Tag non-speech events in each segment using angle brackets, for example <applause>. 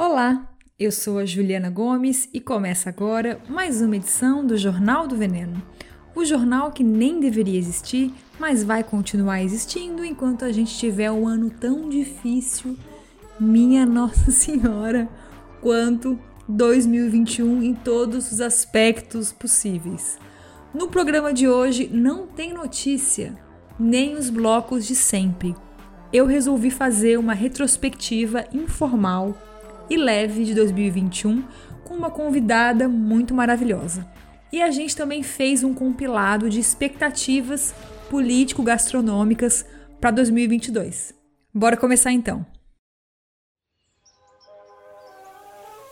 Olá, eu sou a Juliana Gomes e começa agora mais uma edição do Jornal do Veneno. O jornal que nem deveria existir, mas vai continuar existindo enquanto a gente tiver um ano tão difícil, minha <laughs> Nossa Senhora, quanto 2021 em todos os aspectos possíveis. No programa de hoje não tem notícia, nem os blocos de sempre. Eu resolvi fazer uma retrospectiva informal e leve de 2021 com uma convidada muito maravilhosa. E a gente também fez um compilado de expectativas político-gastronômicas para 2022. Bora começar então.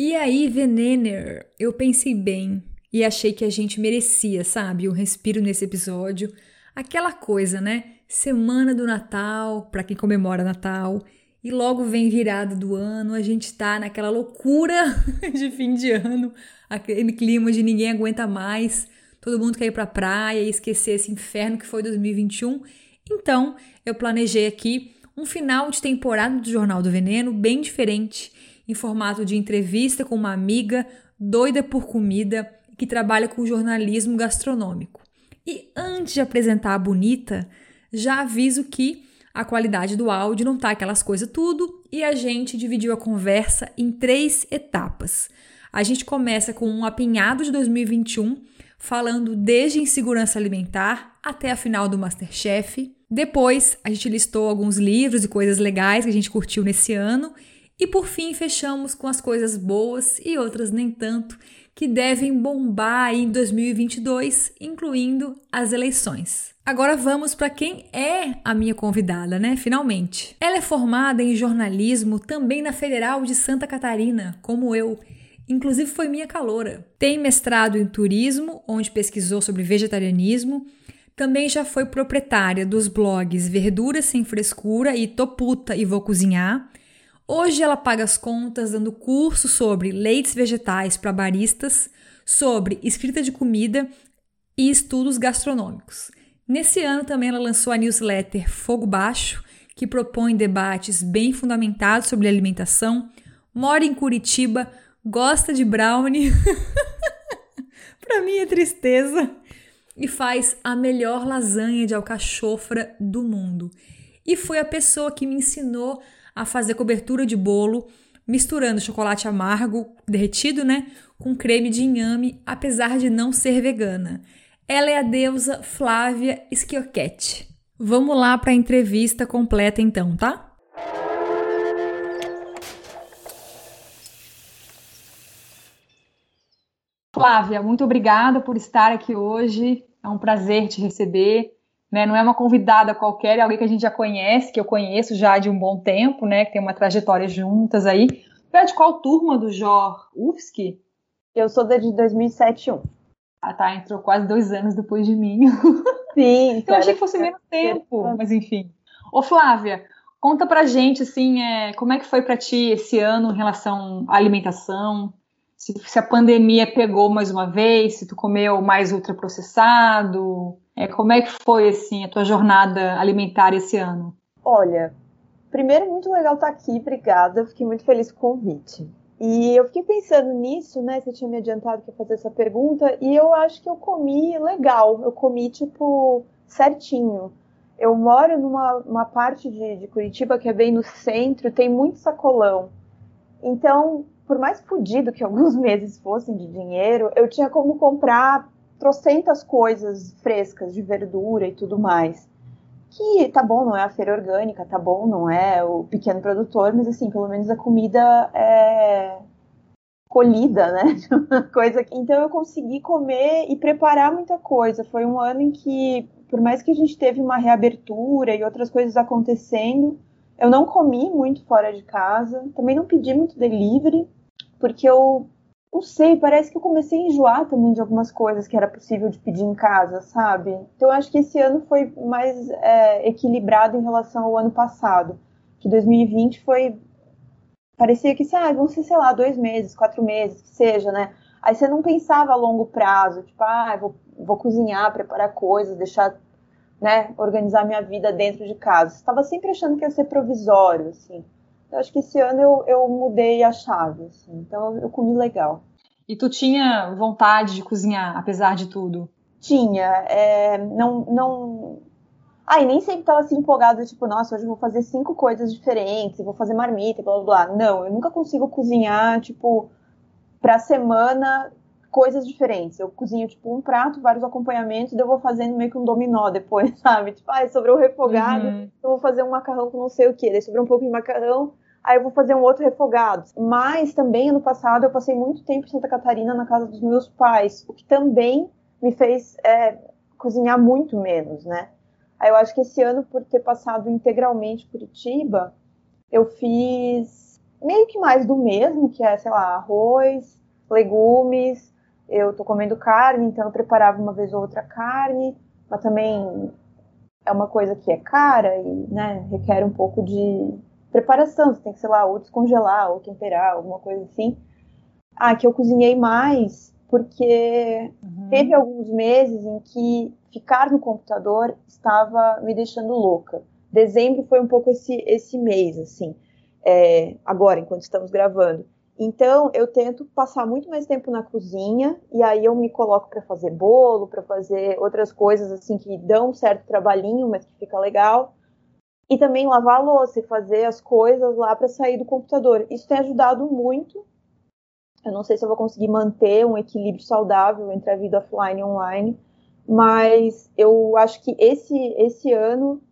E aí, Venener, eu pensei bem e achei que a gente merecia, sabe, um respiro nesse episódio. Aquela coisa, né? Semana do Natal, para quem comemora Natal, e logo vem virada do ano, a gente tá naquela loucura <laughs> de fim de ano, aquele clima de ninguém aguenta mais, todo mundo quer ir pra praia e esquecer esse inferno que foi 2021. Então, eu planejei aqui um final de temporada do Jornal do Veneno bem diferente em formato de entrevista com uma amiga doida por comida que trabalha com jornalismo gastronômico. E antes de apresentar a bonita, já aviso que a qualidade do áudio não tá aquelas coisas tudo e a gente dividiu a conversa em três etapas. A gente começa com um apinhado de 2021, falando desde insegurança alimentar até a final do Masterchef. Depois, a gente listou alguns livros e coisas legais que a gente curtiu nesse ano e por fim, fechamos com as coisas boas e outras nem tanto que devem bombar em 2022, incluindo as eleições. Agora vamos para quem é a minha convidada, né? Finalmente. Ela é formada em jornalismo também na Federal de Santa Catarina, como eu. Inclusive foi minha caloura. Tem mestrado em turismo, onde pesquisou sobre vegetarianismo. Também já foi proprietária dos blogs Verduras Sem Frescura e Toputa e Vou Cozinhar Hoje ela paga as contas dando curso sobre leites vegetais para baristas, sobre escrita de comida e estudos gastronômicos. Nesse ano também ela lançou a newsletter Fogo Baixo, que propõe debates bem fundamentados sobre alimentação. Mora em Curitiba, gosta de brownie. <laughs> para mim é tristeza. E faz a melhor lasanha de alcachofra do mundo. E foi a pessoa que me ensinou a fazer cobertura de bolo, misturando chocolate amargo, derretido, né, com creme de inhame, apesar de não ser vegana. Ela é a deusa Flávia Schiochetti. Vamos lá para a entrevista completa então, tá? Flávia, muito obrigada por estar aqui hoje. É um prazer te receber né? Não é uma convidada qualquer, é alguém que a gente já conhece, que eu conheço já de um bom tempo, né? Que tem uma trajetória juntas aí. Tu é de qual turma do Jor UFSC? Eu sou da de 2007 1. Ah, tá, entrou quase dois anos depois de mim. <laughs> Sim. eu achei que fosse menos tempo, mas enfim. Ô Flávia, conta pra gente, assim, é, como é que foi para ti esse ano em relação à alimentação? Se, se, a pandemia pegou mais uma vez, se tu comeu mais ultraprocessado, é, como é que foi assim a tua jornada alimentar esse ano? Olha, primeiro muito legal estar aqui, obrigada, fiquei muito feliz com o convite. E eu fiquei pensando nisso, né? Você tinha me adiantado que ia fazer essa pergunta, e eu acho que eu comi legal, eu comi tipo certinho. Eu moro numa parte de, de Curitiba que é bem no centro, tem muito sacolão. Então, por mais fodido que alguns <laughs> meses fossem de dinheiro, eu tinha como comprar trocentas coisas frescas de verdura e tudo mais. Que tá bom, não é a feira orgânica, tá bom, não é o pequeno produtor, mas assim, pelo menos a comida é colhida, né? <laughs> coisa que... Então eu consegui comer e preparar muita coisa. Foi um ano em que, por mais que a gente teve uma reabertura e outras coisas acontecendo, Eu não comi muito fora de casa, também não pedi muito delivery, porque eu não sei, parece que eu comecei a enjoar também de algumas coisas que era possível de pedir em casa, sabe? Então eu acho que esse ano foi mais é, equilibrado em relação ao ano passado. Que 2020 foi. Parecia que, ah, vão ser, sei lá, dois meses, quatro meses, que seja, né? Aí você não pensava a longo prazo, tipo, ah, vou, vou cozinhar, preparar coisas, deixar, né, organizar minha vida dentro de casa. Você estava sempre achando que ia ser provisório, assim. Eu acho que esse ano eu, eu mudei a chave, assim. Então eu comi legal. E tu tinha vontade de cozinhar, apesar de tudo? Tinha. É, não, não. Ai, nem sempre tava assim empolgada, tipo, nossa, hoje eu vou fazer cinco coisas diferentes, vou fazer marmita, blá blá blá. Não, eu nunca consigo cozinhar, tipo, pra semana coisas diferentes. Eu cozinho, tipo, um prato, vários acompanhamentos, e eu vou fazendo meio que um dominó depois, <laughs> sabe? Tipo, ah, sobrou refogado, uhum. então vou fazer um macarrão com não sei o que. Daí sobrou um pouco de macarrão, aí eu vou fazer um outro refogado. Mas também, ano passado, eu passei muito tempo em Santa Catarina, na casa dos meus pais, o que também me fez é, cozinhar muito menos, né? Aí eu acho que esse ano, por ter passado integralmente Curitiba, eu fiz meio que mais do mesmo, que é, sei lá, arroz, legumes, eu tô comendo carne, então eu preparava uma vez ou outra carne, mas também é uma coisa que é cara e né, requer um pouco de preparação. Você tem que, sei lá, ou descongelar, ou temperar, alguma coisa assim. Ah, que eu cozinhei mais porque uhum. teve alguns meses em que ficar no computador estava me deixando louca. Dezembro foi um pouco esse, esse mês, assim, é, agora, enquanto estamos gravando. Então, eu tento passar muito mais tempo na cozinha e aí eu me coloco para fazer bolo, para fazer outras coisas assim que dão um certo trabalhinho, mas que fica legal. E também lavar a louça e fazer as coisas lá para sair do computador. Isso tem ajudado muito. Eu não sei se eu vou conseguir manter um equilíbrio saudável entre a vida offline e online, mas eu acho que esse esse ano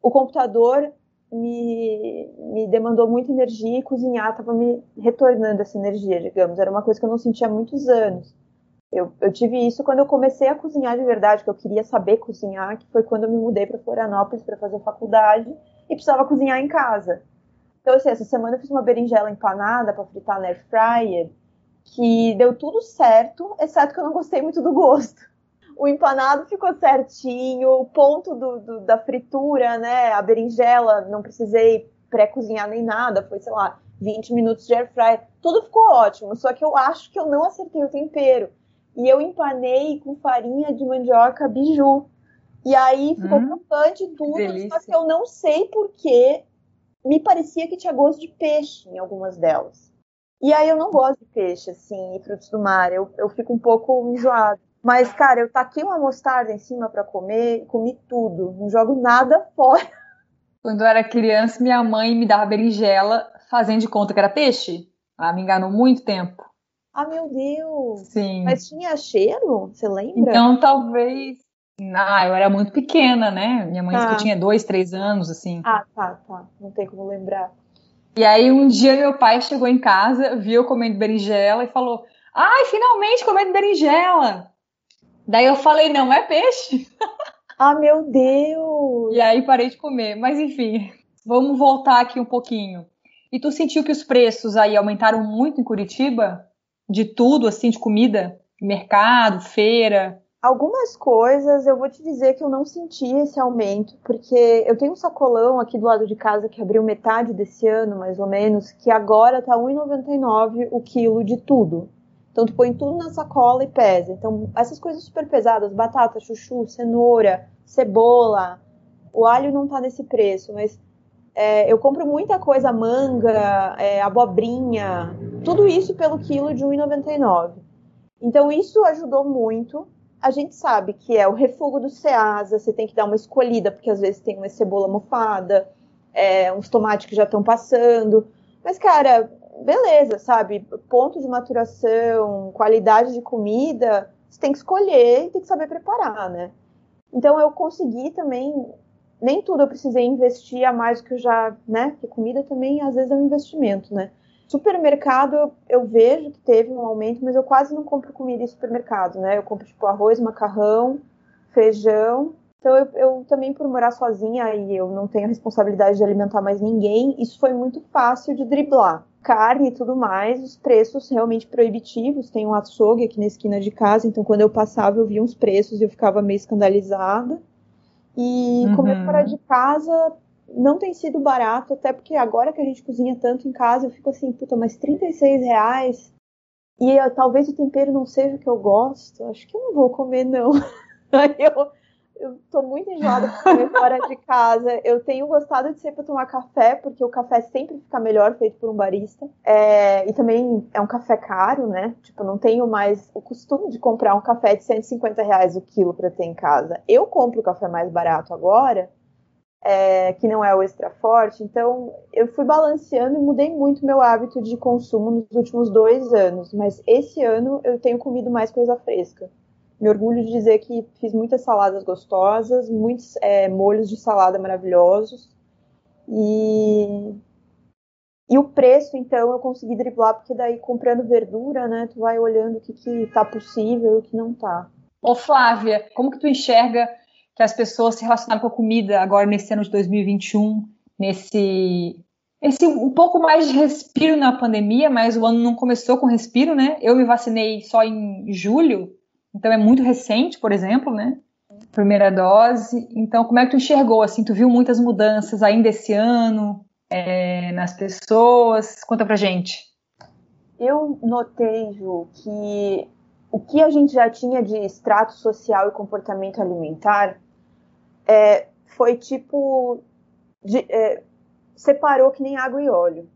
o computador me, me demandou muita energia e cozinhar estava me retornando essa energia, digamos. Era uma coisa que eu não sentia há muitos anos. Eu, eu tive isso quando eu comecei a cozinhar de verdade, que eu queria saber cozinhar, que foi quando eu me mudei para Florianópolis para fazer faculdade e precisava cozinhar em casa. Então, assim, essa semana eu fiz uma berinjela empanada para fritar na air fryer, que deu tudo certo, exceto que eu não gostei muito do gosto o empanado ficou certinho, o ponto do, do, da fritura, né? A berinjela, não precisei pré-cozinhar nem nada, foi, sei lá, 20 minutos de air fry. Tudo ficou ótimo, só que eu acho que eu não acertei o tempero. E eu empanei com farinha de mandioca biju. E aí ficou hum, crocante tudo, só que eu não sei porque me parecia que tinha gosto de peixe em algumas delas. E aí eu não gosto de peixe, assim, e frutos do mar. Eu, eu fico um pouco <laughs> enjoada. Mas, cara, eu taquei uma mostarda em cima para comer, comi tudo, não jogo nada fora. Quando eu era criança, minha mãe me dava berinjela, fazendo de conta que era peixe. Ela me enganou muito tempo. Ah, meu Deus! Sim. Mas tinha cheiro? Você lembra? Então, talvez. Ah, eu era muito pequena, né? Minha mãe disse que eu tinha dois, três anos, assim. Ah, tá, tá. Não tem como lembrar. E aí, um dia, meu pai chegou em casa, viu eu comendo berinjela e falou: Ai, finalmente comendo berinjela! Daí eu falei, não é peixe. <laughs> Ah, meu Deus! E aí parei de comer. Mas enfim, vamos voltar aqui um pouquinho. E tu sentiu que os preços aí aumentaram muito em Curitiba? De tudo, assim, de comida? Mercado, feira? Algumas coisas eu vou te dizer que eu não senti esse aumento, porque eu tenho um sacolão aqui do lado de casa que abriu metade desse ano, mais ou menos, que agora tá R$1,99 o quilo de tudo. Então tu põe tudo na sacola e pesa. Então essas coisas super pesadas, batata, chuchu, cenoura, cebola, o alho não tá nesse preço, mas é, eu compro muita coisa, manga, é, abobrinha, tudo isso pelo quilo de 1,99. Então isso ajudou muito. A gente sabe que é o refugo do Ceasa, você tem que dar uma escolhida, porque às vezes tem uma cebola mofada, é, uns tomates que já estão passando. Mas, cara, beleza, sabe? Ponto de maturação, qualidade de comida, você tem que escolher e tem que saber preparar, né? Então eu consegui também, nem tudo eu precisei investir a mais do que eu já, né? Porque comida também às vezes é um investimento, né? Supermercado eu, eu vejo que teve um aumento, mas eu quase não compro comida em supermercado, né? Eu compro tipo arroz, macarrão, feijão, Então eu, eu, também por morar sozinha e eu não tenho a responsabilidade de alimentar mais ninguém, isso foi muito fácil de driblar. Carne e tudo mais, os preços realmente proibitivos. Tem um açougue aqui na esquina de casa, então quando eu passava eu via uns preços e eu ficava meio escandalizada. E uhum. comer fora de casa não tem sido barato, até porque agora que a gente cozinha tanto em casa, eu fico assim, puta, mas 36 reais. E uh, talvez o tempero não seja o que eu gosto. Acho que eu não vou comer, não. <laughs> Aí eu, eu tô muito enjoada por comer fora de casa. Eu tenho gostado de ser para tomar café, porque o café sempre fica melhor feito por um barista. É, e também é um café caro, né? Tipo, não tenho mais o costume de comprar um café de 150 reais o quilo para ter em casa. Eu compro o café mais barato agora, é, que não é o extra forte. Então, eu fui balanceando e mudei muito meu hábito de consumo nos últimos dois anos. Mas esse ano eu tenho comido mais coisa fresca. Me orgulho de dizer que fiz muitas saladas gostosas, muitos é, molhos de salada maravilhosos. E, e o preço, então, eu consegui driblar, porque daí comprando verdura, né, tu vai olhando o que, que tá possível e o que não tá. Ô Flávia, como que tu enxerga que as pessoas se relacionaram com a comida agora nesse ano de 2021, nesse esse um pouco mais de respiro na pandemia, mas o ano não começou com respiro, né? Eu me vacinei só em julho, então é muito recente, por exemplo, né? Primeira dose. Então, como é que tu enxergou? Assim, tu viu muitas mudanças ainda esse ano é, nas pessoas? Conta pra gente. Eu notei, Ju, que o que a gente já tinha de extrato social e comportamento alimentar é, foi tipo. De, é, separou que nem água e óleo.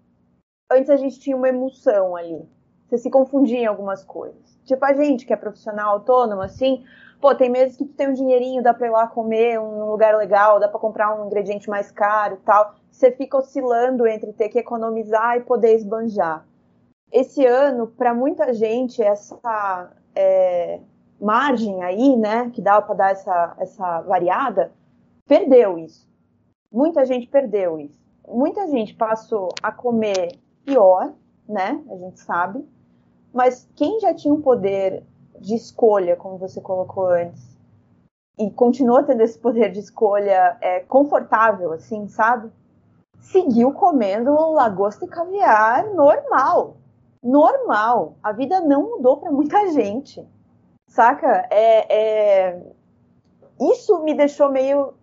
Antes a gente tinha uma emoção ali. Você se confundia em algumas coisas. Tipo, a gente que é profissional autônomo, assim, pô, tem meses que tu tem um dinheirinho, dá pra ir lá comer um lugar legal, dá pra comprar um ingrediente mais caro e tal. Você fica oscilando entre ter que economizar e poder esbanjar. Esse ano, para muita gente, essa é, margem aí, né, que dava para dar essa, essa variada, perdeu isso. Muita gente perdeu isso. Muita gente passou a comer pior, né, a gente sabe, mas quem já tinha um poder de escolha, como você colocou antes, e continua tendo esse poder de escolha é, confortável, assim, sabe? Seguiu comendo lagosta e caviar normal. Normal. A vida não mudou para muita gente. Saca? É, é... Isso me deixou meio,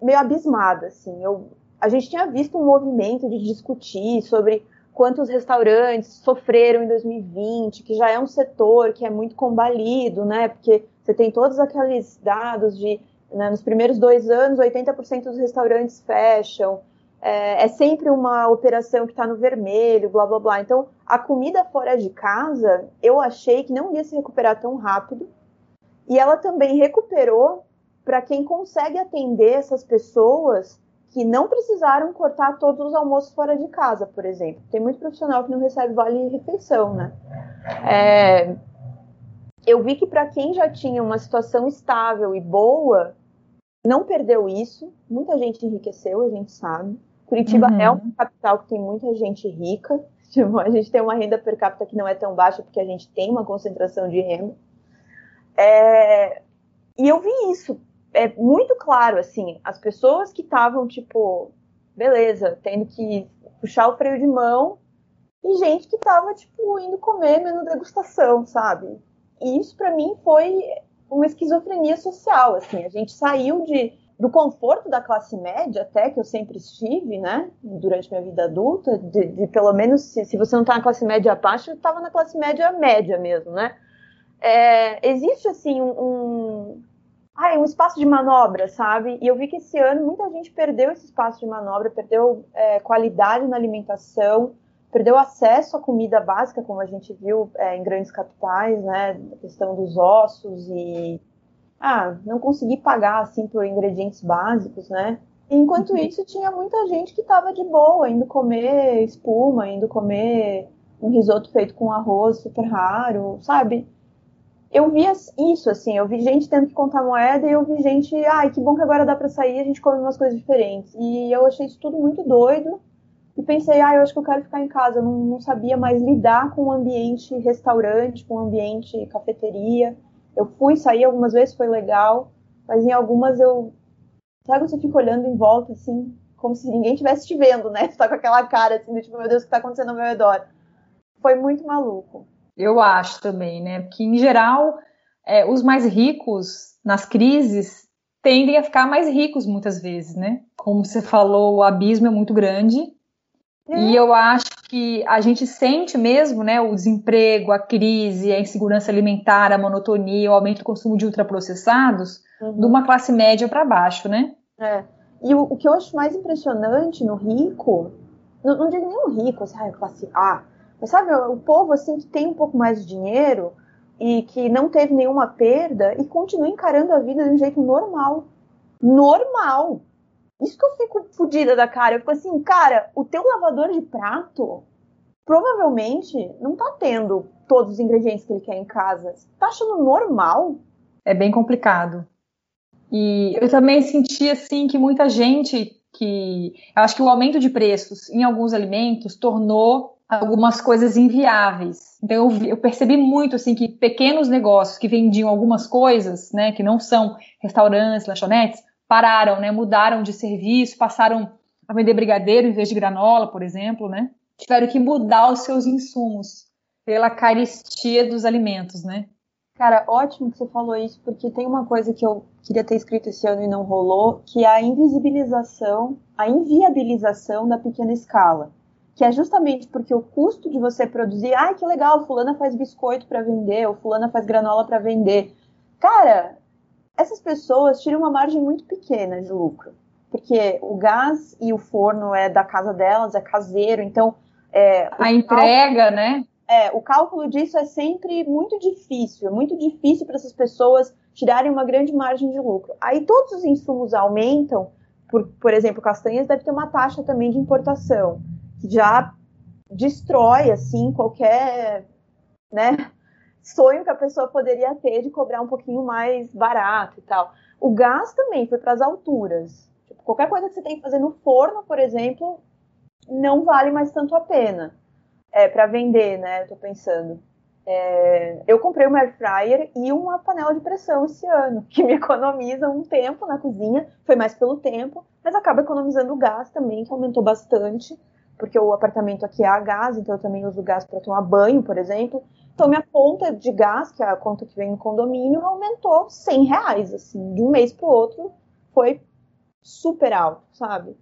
meio abismada, assim. Eu, a gente tinha visto um movimento de discutir sobre quantos restaurantes sofreram em 2020, que já é um setor que é muito combalido, né? Porque você tem todos aqueles dados de né, nos primeiros dois anos, 80% dos restaurantes fecham. É, é sempre uma operação que está no vermelho, blá blá blá. Então, a comida fora de casa, eu achei que não ia se recuperar tão rápido. E ela também recuperou para quem consegue atender essas pessoas que não precisaram cortar todos os almoços fora de casa, por exemplo. Tem muito profissional que não recebe vale refeição, né? É, eu vi que para quem já tinha uma situação estável e boa, não perdeu isso. Muita gente enriqueceu, a gente sabe. Curitiba uhum. é uma capital que tem muita gente rica. <laughs> Tipo, a gente tem uma renda per capita que não é tão baixa porque a gente tem uma concentração de renda. É, e eu vi isso é muito claro, assim, as pessoas que estavam, tipo, beleza, tendo que puxar o freio de mão, e gente que tava, tipo, indo comer menu degustação, sabe? E isso para mim foi uma esquizofrenia social, assim, a gente saiu de do conforto da classe média, até que eu sempre estive, né, durante minha vida adulta, de, de pelo menos, se, se, você não tá na classe média baixa, eu tava na classe média média mesmo, né? É, existe, assim, um, um ah, é um espaço de manobra, sabe? E eu vi que esse ano muita gente perdeu esse espaço de manobra, perdeu é, qualidade na alimentação, perdeu acesso à comida básica, como a gente viu é, em grandes capitais, né? A questão dos ossos e ah, não conseguir pagar assim por ingredientes básicos, né? enquanto uhum. isso, tinha muita gente que estava de boa, indo comer espuma, indo comer um risoto feito com arroz super raro, sabe? Eu vi isso, assim, eu vi gente tendo que contar moeda e eu vi gente, ai, que bom que agora dá para sair, a gente come umas coisas diferentes. E eu achei isso tudo muito doido. E pensei, ah, eu acho que eu quero ficar em casa. Eu não, não sabia mais lidar com o ambiente restaurante, com o ambiente cafeteria. Eu fui sair algumas vezes, foi legal. mas em algumas eu. Sabe, você fica olhando em volta, assim, como se ninguém estivesse te vendo, né? Você <laughs> tá com aquela cara, assim, do tipo, meu Deus, o que tá acontecendo ao meu redor? Foi muito maluco. Eu acho também, né? Porque, em geral, é, os mais ricos nas crises tendem a ficar mais ricos muitas vezes, né? Como você falou, o abismo é muito grande. É. E eu acho que a gente sente mesmo, né, o desemprego, a crise, a insegurança alimentar, a monotonia, o aumento do consumo de ultraprocessados, uhum. de uma classe média para baixo, né? É. E o, o, que eu acho mais impressionante no rico, não, não digo nem o rico, assim, ah, classe A, mas sabe, o povo assim que tem um pouco mais de dinheiro, e que não teve nenhuma perda e continua encarando a vida de um jeito normal. Normal. Isso que eu fico fodida da cara. Eu fico assim, cara, o teu lavador de prato provavelmente não tá tendo todos os ingredientes que ele quer em casa. Você tá achando normal? É bem complicado. E eu também senti assim que muita gente que eu acho que o aumento de preços em alguns alimentos tornou algumas coisas inviáveis. Então eu, eu, percebi muito assim que pequenos negócios que vendiam algumas coisas, né, que não são restaurantes, lanchonetes, pararam, né, mudaram de serviço, passaram a vender brigadeiro em vez de granola, por exemplo, né? Tiveram que mudar os seus insumos pela caristia dos alimentos, né? Cara, ótimo que você falou isso, porque tem uma coisa que eu queria ter escrito esse ano e não rolou, que é a invisibilização, a inviabilização da pequena escala que é justamente porque o custo de você produzir, ai ah, que legal, fulana faz biscoito para vender, ou fulana faz granola para vender. Cara, essas pessoas tiram uma margem muito pequena de lucro, porque o gás e o forno é da casa delas, é caseiro, então é, a entrega, cálculo, né? É, o cálculo disso é sempre muito difícil, é muito difícil para essas pessoas tirarem uma grande margem de lucro. Aí todos os insumos aumentam, por, por exemplo, castanhas deve ter uma taxa também de importação já destrói assim qualquer, né, sonho que a pessoa poderia ter de cobrar um pouquinho mais barato e tal. O gás também foi para as alturas. Tipo, qualquer coisa que você tem que fazer no forno, por exemplo, não vale mais tanto a pena. É para vender, né? Eu tô pensando. É, eu comprei uma air fryer e uma panela de pressão esse ano, <laughs> que me economiza um tempo na cozinha, foi mais pelo tempo, mas acaba economizando o gás também, que aumentou bastante porque o apartamento aqui é a gás, então eu também uso gás para tomar banho, por exemplo. Então minha conta de gás, que é a conta que vem no condomínio, aumentou 100 reais, assim, de um mês para o outro, foi super alto, sabe?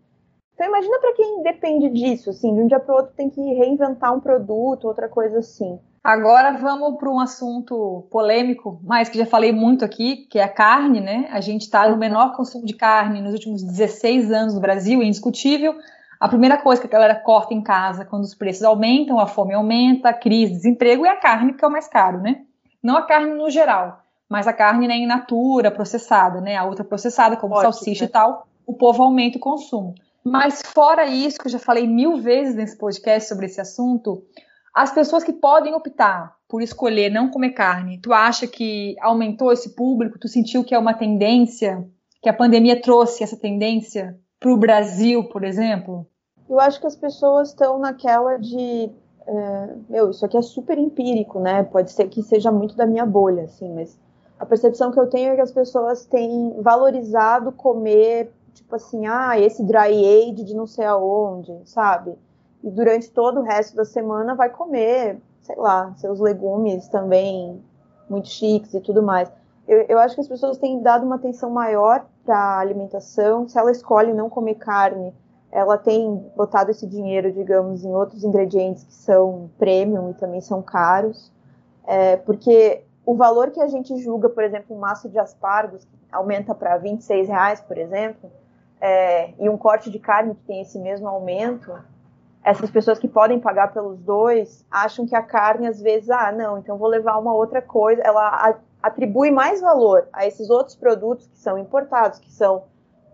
Então imagina para quem depende disso, assim, de um dia para o outro tem que reinventar um produto, outra coisa assim. Agora vamos para um assunto polêmico, mas que já falei muito aqui, que é a carne, né? A gente está no menor consumo de carne nos últimos 16 anos no Brasil, é indiscutível. A primeira coisa que a galera corta em casa quando os preços aumentam, a fome aumenta, a crise, desemprego, é a carne, que é o mais caro, né? Não a carne no geral, mas a carne né, in natura, processada, né? A outra processada, como Ótimo, salsicha né? e tal, o povo aumenta o consumo. Mas fora isso, que eu já falei mil vezes nesse podcast sobre esse assunto, as pessoas que podem optar por escolher não comer carne, tu acha que aumentou esse público? Tu sentiu que é uma tendência? Que a pandemia trouxe essa tendência para o Brasil, por exemplo? Eu acho que as pessoas estão naquela de. É, meu, isso aqui é super empírico, né? Pode ser que seja muito da minha bolha, assim, mas a percepção que eu tenho é que as pessoas têm valorizado comer, tipo assim, ah, esse dry age de não sei aonde, sabe? E durante todo o resto da semana vai comer, sei lá, seus legumes também muito chiques e tudo mais. Eu, eu acho que as pessoas têm dado uma atenção maior para a alimentação. Se ela escolhe não comer carne, ela tem botado esse dinheiro, digamos, em outros ingredientes que são premium e também são caros, é, porque o valor que a gente julga, por exemplo, um maço de aspargos que aumenta para 26 reais, por exemplo, é, e um corte de carne que tem esse mesmo aumento, essas pessoas que podem pagar pelos dois acham que a carne às vezes, ah, não, então vou levar uma outra coisa, ela atribui mais valor a esses outros produtos que são importados, que são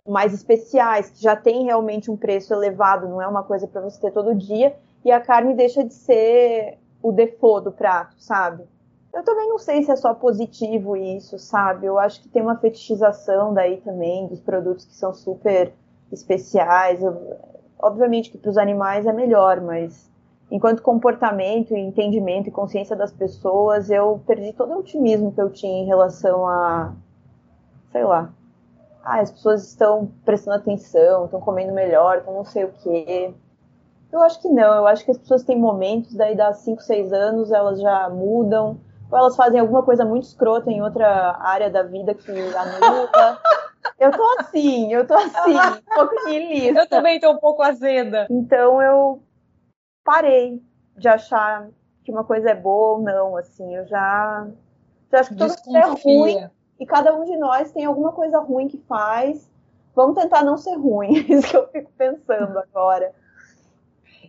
mais especiais, que já tem realmente um preço elevado, não é uma coisa para você ter todo dia, e a carne deixa de ser o default do prato, sabe? Eu também não sei se é só positivo isso, sabe? Eu acho que tem uma fetichização daí também dos produtos que são super especiais. Eu, obviamente que para os animais é melhor, mas enquanto comportamento, entendimento e consciência das pessoas, eu perdi todo o otimismo que eu tinha em relação a, sei lá, ah, as pessoas estão prestando atenção, estão comendo melhor, estão não sei o quê. Eu acho que não, eu acho que as pessoas têm momentos, daí dá 5, 6 anos, elas já mudam, ou elas fazem alguma coisa muito escrota em outra área da vida que anula. <laughs> eu tô assim, eu tô assim, um pouco niilista. Eu também tô um pouco azeda. Então eu parei de achar que uma coisa é boa ou não, assim, eu já, já acho que tudo é ruim e cada um de nós tem alguma coisa ruim que faz. Vamos tentar não ser ruim, <laughs> é isso que eu fico pensando agora.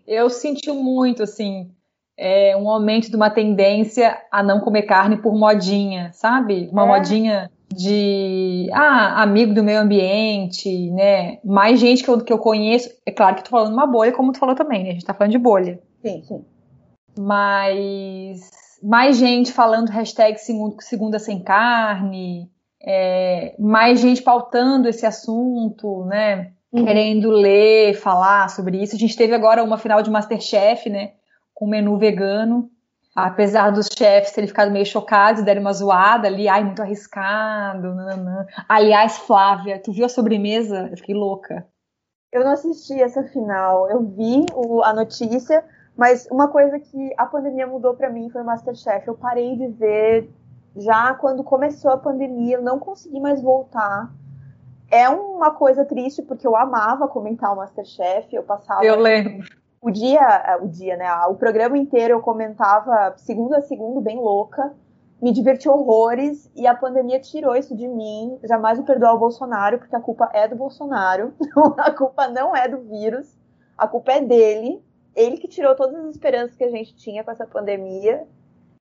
Eu senti muito, assim, é, um aumento de uma tendência a não comer carne por modinha, sabe? Uma é. modinha de ah, amigo do meio ambiente, né? Mais gente que eu, que eu conheço. É claro que tô falando uma bolha, como tu falou também, né? A gente tá falando de bolha. Sim, sim. Mas mais gente falando hashtag segunda sem carne, é, mais gente pautando esse assunto, né? Uhum. Querendo ler, falar sobre isso. A gente teve agora uma final de Masterchef, né? Com menu vegano. Apesar dos chefes terem ficado meio chocados, deram uma zoada ali, ai, muito arriscado. Nananã. Aliás, Flávia, tu viu a sobremesa? Eu fiquei louca. Eu não assisti essa final. Eu vi o, a notícia, mas uma coisa que a pandemia mudou para mim foi o Masterchef. Eu parei de ver já quando começou a pandemia, eu não consegui mais voltar. É uma coisa triste porque eu amava comentar o Masterchef, eu passava Eu lembro. O dia, é, o dia, né, o programa inteiro eu comentava segundo a segundo bem louca, me diverti horrores e a pandemia tirou isso de mim. Jamais vou perdoar o Bolsonaro porque a culpa é do Bolsonaro, <laughs> a culpa não é do vírus, a culpa é dele ele que tirou todas as esperanças que a gente tinha com essa pandemia.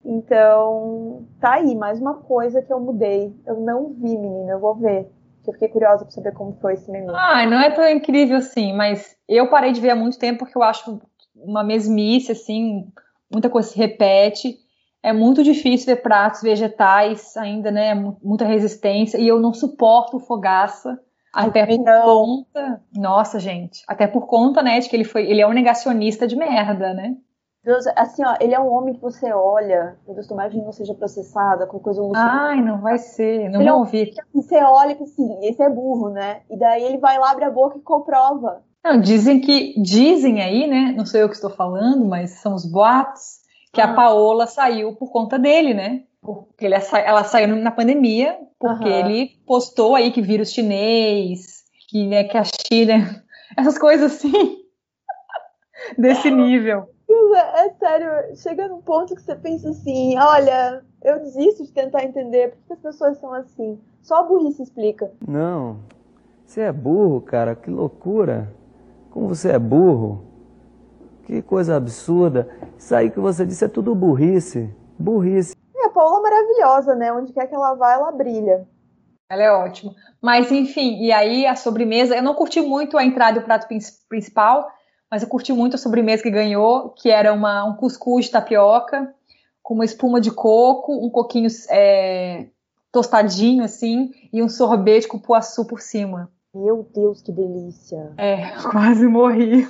Então, tá aí, mais uma coisa que eu mudei. Eu não vi, menina, eu vou ver. Eu fiquei curiosa pra saber como foi esse menu. Ah, não é tão incrível assim, mas eu parei de ver há muito tempo porque eu acho uma mesmice, assim, muita coisa se repete. É muito difícil ver pratos vegetais ainda, né? Muita resistência. E eu não suporto fogaça. Até por conta. Nossa, gente. Até por conta, né, de que ele foi. Ele é um negacionista de merda, né? Deus, assim, ó, ele é um homem que você olha, meu Deus, tomara que não seja processada com coisa Ai, não vai ser, não ele é ouvir. Você olha e assim, esse é burro, né? E daí ele vai lá, abre a boca e comprova. Não, dizem que, dizem aí, né? Não sou eu que estou falando, mas são os boatos, que ah. a Paola saiu por conta dele, né? Porque ele, ela saiu na pandemia, porque uhum. ele postou aí que vírus chinês, que, né, que a China. <laughs> Essas coisas assim. <laughs> desse nível. É, é sério, chega num ponto que você pensa assim: olha, eu desisto de tentar entender por que as pessoas são assim. Só a burrice explica. Não, você é burro, cara, que loucura. Como você é burro. Que coisa absurda. Isso aí que você disse é tudo burrice. Burrice. Paula maravilhosa, né? Onde quer que ela vá, ela brilha. Ela é ótima. Mas, enfim, e aí a sobremesa, eu não curti muito a entrada e o prato principal, mas eu curti muito a sobremesa que ganhou, que era uma, um cuscuz de tapioca, com uma espuma de coco, um coquinho é, tostadinho, assim, e um sorvete com puaçu por cima. Meu Deus, que delícia! É, <laughs> quase morri.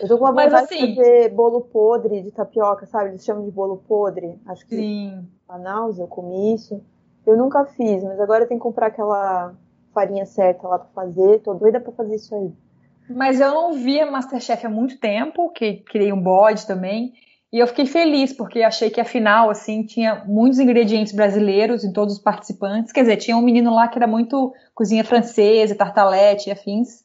Eu tô com uma vontade assim, de fazer bolo podre de tapioca, sabe? Eles chamam de bolo podre. Acho que sim. Manaus eu comi isso. Eu nunca fiz, mas agora eu tenho que comprar aquela farinha certa lá pra fazer. Tô doida pra fazer isso aí. Mas eu não via Masterchef há muito tempo, que criei um bode também. E eu fiquei feliz, porque achei que afinal, assim, tinha muitos ingredientes brasileiros em todos os participantes. Quer dizer, tinha um menino lá que era muito cozinha francesa, tartalete e afins.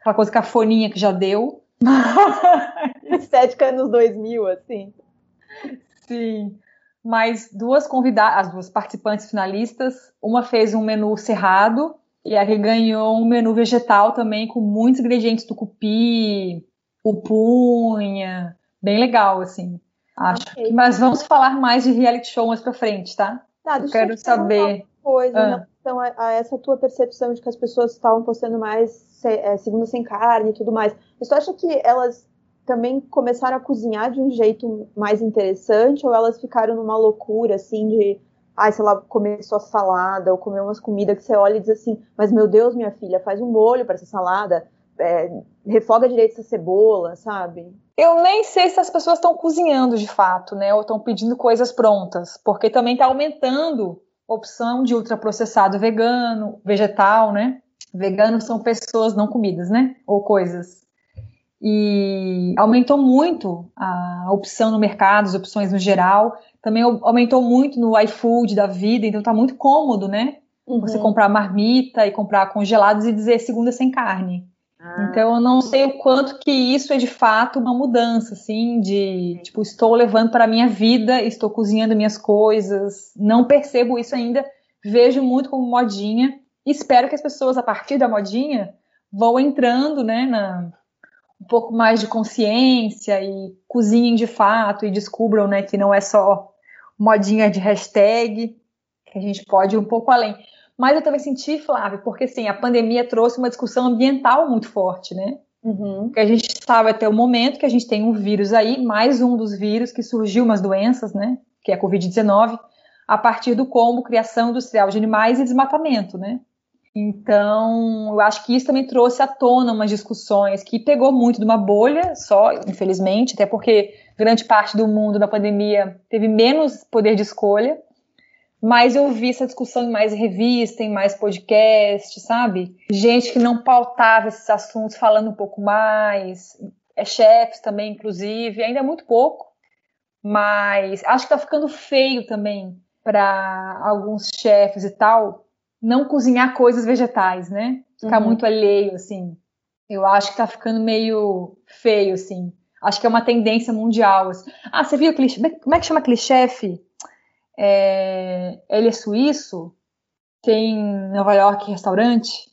Aquela coisa cafoninha que já deu. <laughs> Estética anos 2000, assim. Sim. Mas duas convidadas, as duas participantes finalistas, uma fez um menu cerrado e a que ganhou um menu vegetal também com muitos ingredientes do cupi, pupunha, bem legal, assim. Acho. Okay. Que, mas vamos falar mais de reality show mais pra frente, tá? Tá, eu quero saber. Coisa, ah. Então, a, a, essa tua percepção de que as pessoas estavam postando mais se, é, segunda sem carne e tudo mais. Você acha que elas também começaram a cozinhar de um jeito mais interessante ou elas ficaram numa loucura assim de ai, sei lá, comer só salada ou comer umas comidas que você olha e diz assim, mas meu Deus, minha filha, faz um molho para essa salada, é, refoga direito essa cebola, sabe? Eu nem sei se as pessoas estão cozinhando de fato, né, ou estão pedindo coisas prontas, porque também está aumentando opção de ultraprocessado vegano, vegetal, né? Veganos são pessoas não comidas, né? Ou coisas. E aumentou muito a opção no mercado, as opções no geral. Também aumentou muito no iFood da vida, então tá muito cômodo, né? Uhum. Você comprar marmita e comprar congelados e dizer segunda sem carne. Ah. Então eu não sei o quanto que isso é de fato uma mudança, assim, de tipo, estou levando para a minha vida, estou cozinhando minhas coisas, não percebo isso ainda, vejo muito como modinha, espero que as pessoas, a partir da modinha, vão entrando, né, na, um pouco mais de consciência e cozinhem de fato e descubram, né, que não é só modinha de hashtag, que a gente pode ir um pouco além. Mas eu também senti, Flávio, porque assim, a pandemia trouxe uma discussão ambiental muito forte, né? Uhum. Que a gente estava até o momento que a gente tem um vírus aí, mais um dos vírus que surgiu umas doenças, né? Que é a Covid-19, a partir do combo criação industrial de animais e desmatamento, né? Então, eu acho que isso também trouxe à tona umas discussões que pegou muito de uma bolha só, infelizmente, até porque grande parte do mundo na pandemia teve menos poder de escolha mas eu vi essa discussão em mais revista, em mais podcast, sabe? Gente que não pautava esses assuntos falando um pouco mais, é chefes também, inclusive, ainda é muito pouco, mas acho que tá ficando feio também para alguns chefes e tal não cozinhar coisas vegetais, né? Ficar uhum. muito alheio, assim. Eu acho que tá ficando meio feio, assim. Acho que é uma tendência mundial. Assim. Ah, você viu aquele. Como é que chama aquele chefe? É, ele é suíço, tem em Nova York restaurante,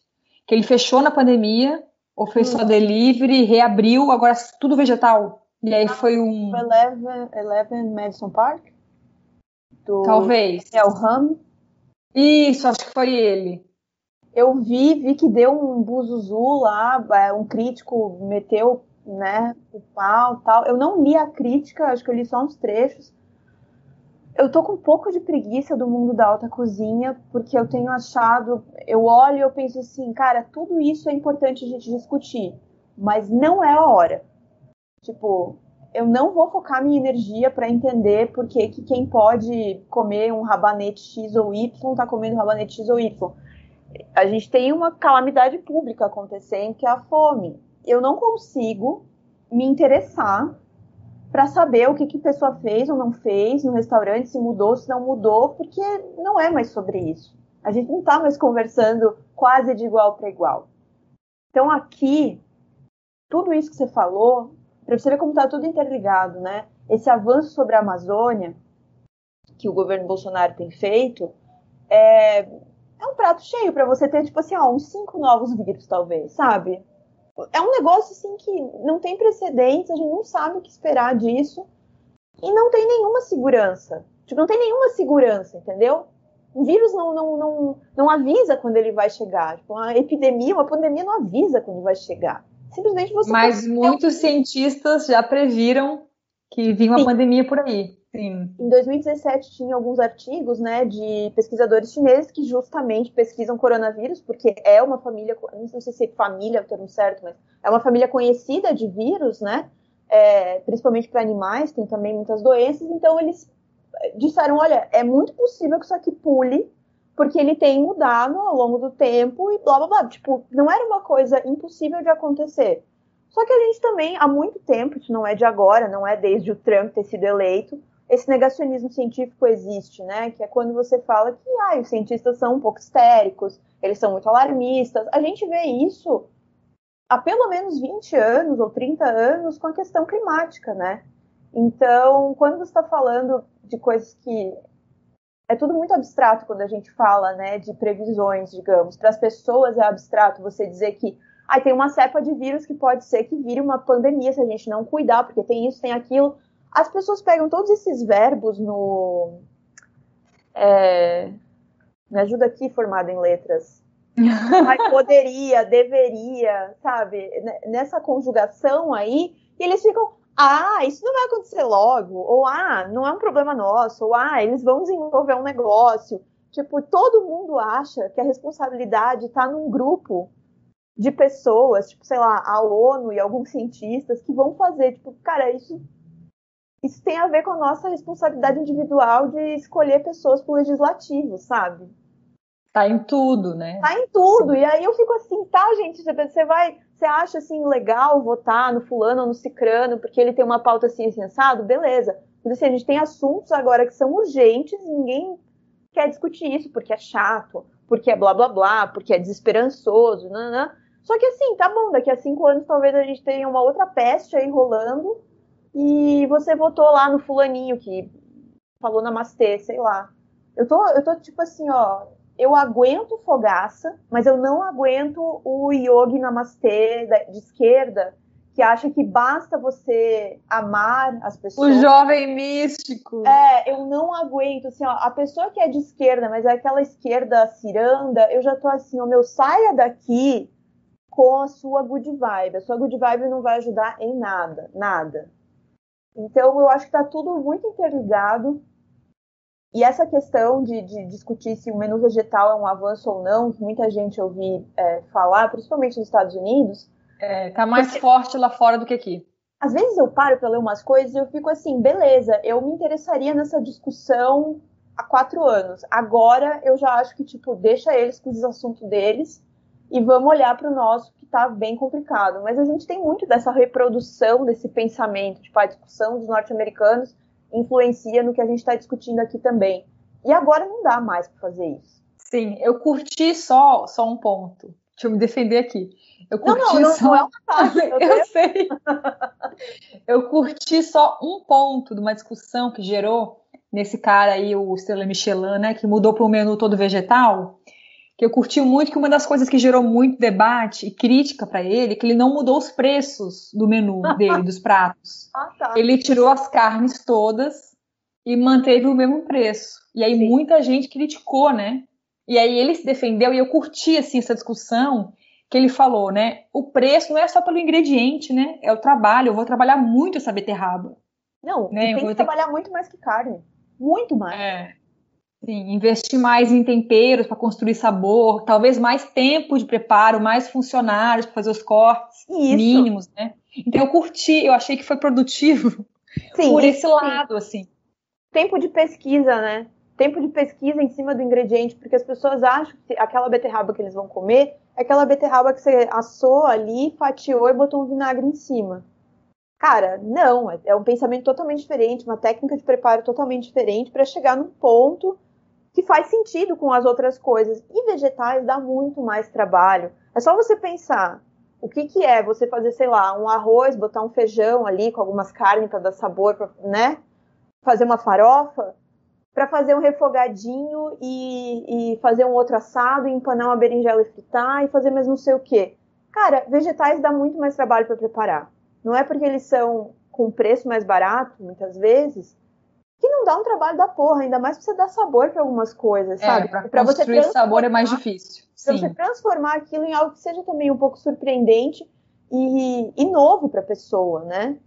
que ele fechou na pandemia, ou fez hum. só delivery, reabriu, agora tudo vegetal. E aí foi um. Eleven, Eleven Madison Park? Do... Talvez. É o Ram? Isso, acho que foi ele. Eu vi, vi que deu um buzuzu lá, é, um crítico meteu, né, o pau tal. Eu não li a crítica, acho que eu li só uns trechos eu tô com um pouco de preguiça do mundo da alta cozinha, porque eu tenho achado, eu olho e eu penso assim, cara, tudo isso é importante a gente discutir, mas não é a hora. Tipo, eu não vou focar minha energia para entender por que, que quem pode comer um rabanete X ou Y tá comendo rabanete X ou Y. A gente tem uma calamidade pública acontecendo, que é a fome. Eu não consigo me interessar para saber o que, que a pessoa fez ou não fez no restaurante, se mudou, se não mudou, porque não é mais sobre isso. A gente não está mais conversando quase de igual para igual. Então aqui, tudo isso que você falou, para você ver como está tudo interligado, né? Esse avanço sobre a Amazônia que o governo Bolsonaro tem feito é, é um prato cheio para você ter, tipo assim, ó, uns cinco novos vírus, talvez, sabe? É um negócio assim que não tem precedentes, a gente não sabe o que esperar disso e não tem nenhuma segurança. Tipo, não tem nenhuma segurança, entendeu? O vírus não, não, não, não avisa quando ele vai chegar. Tipo, uma epidemia, uma pandemia não avisa quando vai chegar. Simplesmente você. Mas muitos cientistas já previram que vinha uma Sim. pandemia por aí. Sim. Em 2017 tinha alguns artigos, né, de pesquisadores chineses que justamente pesquisam coronavírus, porque é uma família, não sei se é família é o termo certo, mas é uma família conhecida de vírus, né, é, principalmente para animais, tem também muitas doenças, então eles disseram, olha, é muito possível que isso aqui pule, porque ele tem mudado ao longo do tempo e blá blá blá. Tipo, não era uma coisa impossível de acontecer. Só que a gente também, há muito tempo, isso não é de agora, não é desde o Trump ter sido eleito, esse negacionismo científico existe, né? Que é quando você fala que ah, os cientistas são um pouco histéricos, eles são muito alarmistas. A gente vê isso há pelo menos 20 anos ou 30 anos com a questão climática, né? Então, quando você está falando de coisas que. É tudo muito abstrato quando a gente fala, né, de previsões, digamos. Para as pessoas é abstrato você dizer que ah, tem uma cepa de vírus que pode ser que vire uma pandemia se a gente não cuidar, porque tem isso, tem aquilo as pessoas pegam todos esses verbos no. É, me ajuda aqui, formada em letras. <laughs> Mas poderia, deveria, sabe? Nessa conjugação aí, e eles ficam. Ah, isso não vai acontecer logo. Ou ah, não é um problema nosso. Ou ah, eles vão desenvolver um negócio. Tipo, todo mundo acha que a responsabilidade está num grupo de pessoas, tipo, sei lá, a ONU e alguns cientistas que vão fazer, tipo, cara, isso isso tem a ver com a nossa responsabilidade individual de escolher pessoas para o legislativo, sabe? Tá em tudo, né? Tá em tudo. Sim. E aí eu fico assim, tá, gente, você vai, você acha assim legal votar no fulano ou no cicrano porque ele tem uma pauta assim sensado? Beleza. Mas assim, a gente tem assuntos agora que são urgentes e ninguém quer discutir isso porque é chato, porque é blá blá blá, porque é desesperançoso, né. Só que assim, tá bom, daqui a cinco anos talvez a gente tenha uma outra peste aí rolando e você votou lá no fulaninho que falou namastê, sei lá. Eu tô, eu tô tipo assim, ó, eu aguento fogaça, mas eu não aguento o yogi namastê de esquerda que acha que basta você amar as pessoas. O jovem místico. É, eu não aguento, assim, ó, a pessoa que é de esquerda, mas é aquela esquerda ciranda, eu já tô assim, ó, meu, saia daqui com a sua good vibe. A sua good vibe não vai ajudar em nada, nada. Então, eu acho que tá tudo muito interligado. E essa questão de, de, discutir se o menu vegetal é um avanço ou não, que muita gente ouvi é, falar, principalmente nos Estados Unidos. É, tá mais porque, forte lá fora do que aqui. Às vezes eu paro para ler umas coisas e eu fico assim, beleza, eu me interessaria nessa discussão há quatro anos. Agora eu já acho que, tipo, deixa eles com os assuntos deles e vamos olhar para o nosso que está bem complicado. Mas a gente tem muito dessa reprodução desse pensamento, tipo, a discussão dos norte-americanos influencia no que a gente está discutindo aqui também. E agora não dá mais para fazer isso. Sim, eu curti só, só um ponto. Deixa eu me defender aqui. Eu curti não, não, só... não é uma parte, <laughs> eu, eu sei. eu curti só um ponto de uma discussão que gerou nesse cara aí, o Estrela Michelin, né, que mudou para um menu todo vegetal que eu curti muito, que uma das coisas que gerou muito debate e crítica para ele, que ele não mudou os preços do menu <laughs> dele, dos pratos. Ah, tá. Ele tirou as carnes todas e manteve o mesmo preço. E aí Sim. muita gente criticou, né? E aí ele se defendeu e eu curti assim essa discussão que ele falou, né? O preço não é só pelo ingrediente, né? É o trabalho. Eu vou trabalhar muito essa beterraba. Não, né? tem que trabalhar muito mais que carne. Muito mais. É. Sim, investir mais em temperos para construir sabor, talvez mais tempo de preparo, mais funcionários para fazer os cortes Isso. mínimos, né? Então eu curti, eu achei que foi produtivo <laughs> sim, por esse lado, assim. Tempo de pesquisa, né? Tempo de pesquisa em cima do ingrediente, porque as pessoas acham que aquela beterraba que eles vão comer é aquela beterraba que você assou ali, fatiou e botou um vinagre em cima. Cara, não, é, é um pensamento totalmente diferente, uma técnica de preparo totalmente diferente para chegar num ponto que faz sentido com as outras coisas. E vegetais dá muito mais trabalho. É só você pensar o que, que é você fazer, sei lá, um arroz, botar um feijão ali com algumas carnes para dar sabor, pra, né? Fazer uma farofa, para fazer um refogadinho e, e, fazer um outro assado, empanar uma berinjela e fritar e fazer mais não sei o que. Cara, vegetais dá muito mais trabalho para preparar. Não é porque eles são com preço mais barato, muitas vezes, que não dá um trabalho da porra, ainda mais pra você dar sabor para algumas coisas, é, sabe? Pra, pra construir você sabor é mais difícil. Pra você transformar aquilo em algo que seja também um pouco surpreendente e, e novo pra pessoa, né?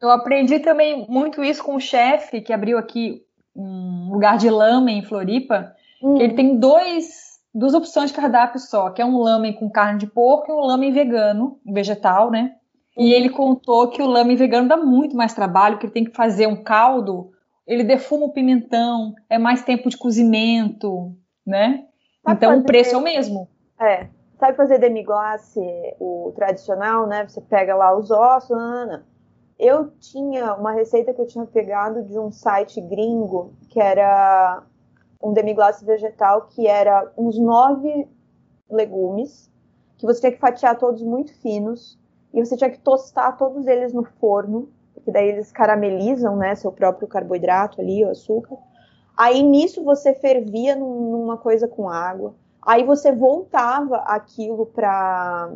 Eu aprendi também muito isso com o chefe que abriu aqui um lugar de lamen em Floripa. Hum. Ele tem dois, duas opções de cardápio só, que é um lamen com carne de porco e um lamen vegano, vegetal, né? E uhum. ele contou que o lamen vegano dá muito mais trabalho, que ele tem que fazer um caldo ele defuma o pimentão, é mais tempo de cozimento, né? Sabe então o preço é o mesmo. É. Sabe fazer demi-glace, o tradicional, né? Você pega lá os ossos, Ana. Eu tinha uma receita que eu tinha pegado de um site gringo, que era um demi-glace vegetal, que era uns nove legumes, que você tinha que fatiar todos muito finos, e você tinha que tostar todos eles no forno, porque daí eles caramelizam, né, seu próprio carboidrato ali, o açúcar. Aí nisso você fervia numa coisa com água. Aí você voltava aquilo para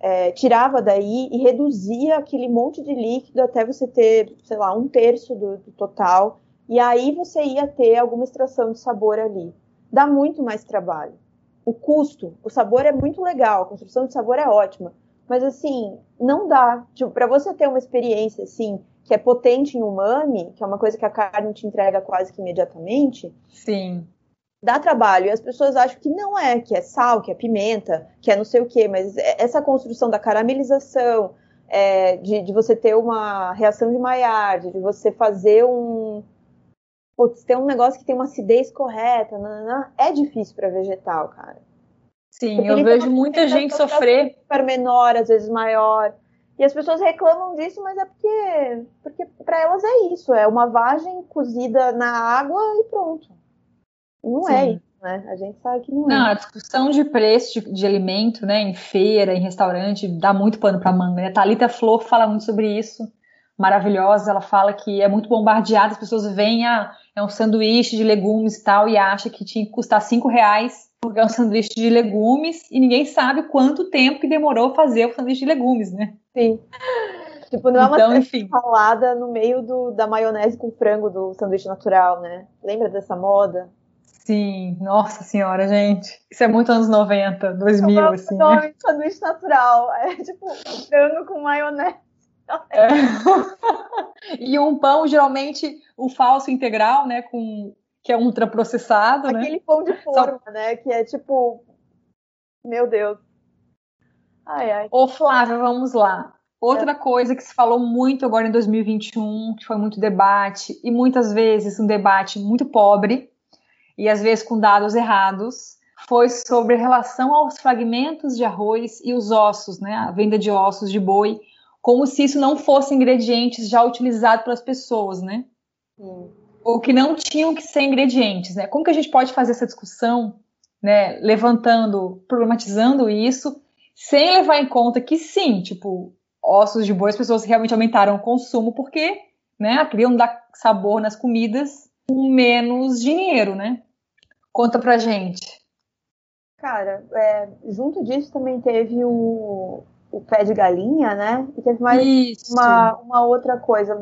é, tirava daí e reduzia aquele monte de líquido até você ter, sei lá, um terço do, do total. E aí você ia ter alguma extração de sabor ali. Dá muito mais trabalho. O custo, o sabor é muito legal, a construção de sabor é ótima, mas assim, não dá. Tipo, para você ter uma experiência assim, que é potente em umami, que é uma coisa que a carne te entrega quase que imediatamente. Sim. Dá trabalho. E as pessoas acham que não é, que é sal, que é pimenta, que é não sei o quê, mas é essa construção da caramelização, é, de, de, você ter uma reação de Maillard, de você fazer um. Putz, ter um negócio que tem uma acidez correta, nanana, é difícil para vegetal, cara. Sim, Porque eu vejo muita gente sofrer. Super menor, às vezes maior. E as pessoas reclamam disso, mas é porque, porque para elas é isso, é uma vagem cozida na água e pronto. Não é Sim. é isso, né? A gente sabe que não, é. não é. a discussão de preço de, de, alimento, né, em feira, em restaurante, dá muito pano para manga. Né? Thalita Flor fala muito sobre isso, maravilhosa. Ela fala que é muito bombardeada, as pessoas veem, ah, é um sanduíche de legumes e tal, e acha que tinha que custar cinco reais porque é um sanduíche de legumes e ninguém sabe quanto tempo que demorou fazer o sanduíche de legumes, né? Sim. Tipo, não é uma então, enfim. salada no meio do, da maionese com frango do sanduíche natural, né? Lembra dessa moda? Sim, nossa senhora, gente. Isso é muito anos 90, 2000, eu assim. Nome né? sanduíche natural. É tipo frango com maionese. É. <laughs> e um pão, geralmente, o falso integral, né? Com, que é ultraprocessado, né? Aquele pão de forma, Só... né? Que é tipo. Meu Deus. Ai, ai. Ô, Flávia, vamos lá. Outra é. coisa que se falou muito agora em 2021, que foi muito debate, e muitas vezes um debate muito pobre, e às vezes com dados errados, foi sobre relação aos fragmentos de arroz e os ossos, né? A venda de ossos de boi, como se isso não fossem ingredientes já utilizados pelas pessoas, né? Sim. Ou que não tinham que ser ingredientes, né? Como que a gente pode fazer essa discussão, né? Levantando, problematizando isso, sem levar em conta que sim, tipo, ossos de boi, as pessoas realmente aumentaram o consumo porque, né, queriam dar sabor nas comidas com menos dinheiro, né? Conta pra gente. Cara, é, junto disso também teve o, o pé de galinha, né? E teve mais uma, uma outra coisa.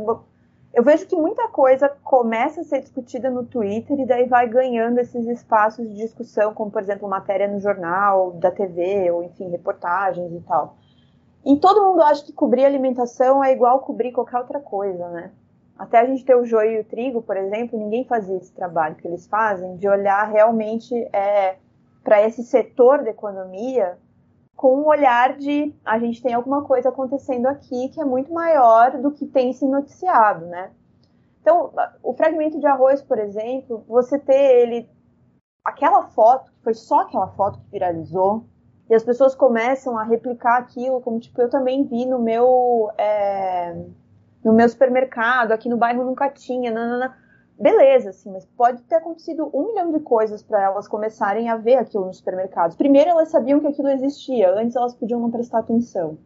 Eu vejo que muita coisa começa a ser discutida no Twitter e daí vai ganhando esses espaços de discussão, como por exemplo matéria no jornal, da TV, ou enfim, reportagens e tal. E todo mundo acha que cobrir alimentação é igual cobrir qualquer outra coisa, né? Até a gente ter o joio e o trigo, por exemplo, ninguém fazia esse trabalho que eles fazem de olhar realmente é, para esse setor da economia com um olhar de a gente tem alguma coisa acontecendo aqui que é muito maior do que tem se noticiado, né? Então, o fragmento de arroz, por exemplo, você ter ele aquela foto, que foi só aquela foto que viralizou, e as pessoas começam a replicar aquilo, como tipo, eu também vi no meu é, no meu supermercado, aqui no bairro nunca tinha, nanana. Beleza, assim, mas pode ter acontecido um milhão de coisas para elas começarem a ver aquilo nos supermercados. Primeiro, elas sabiam que aquilo existia, antes elas podiam não prestar atenção.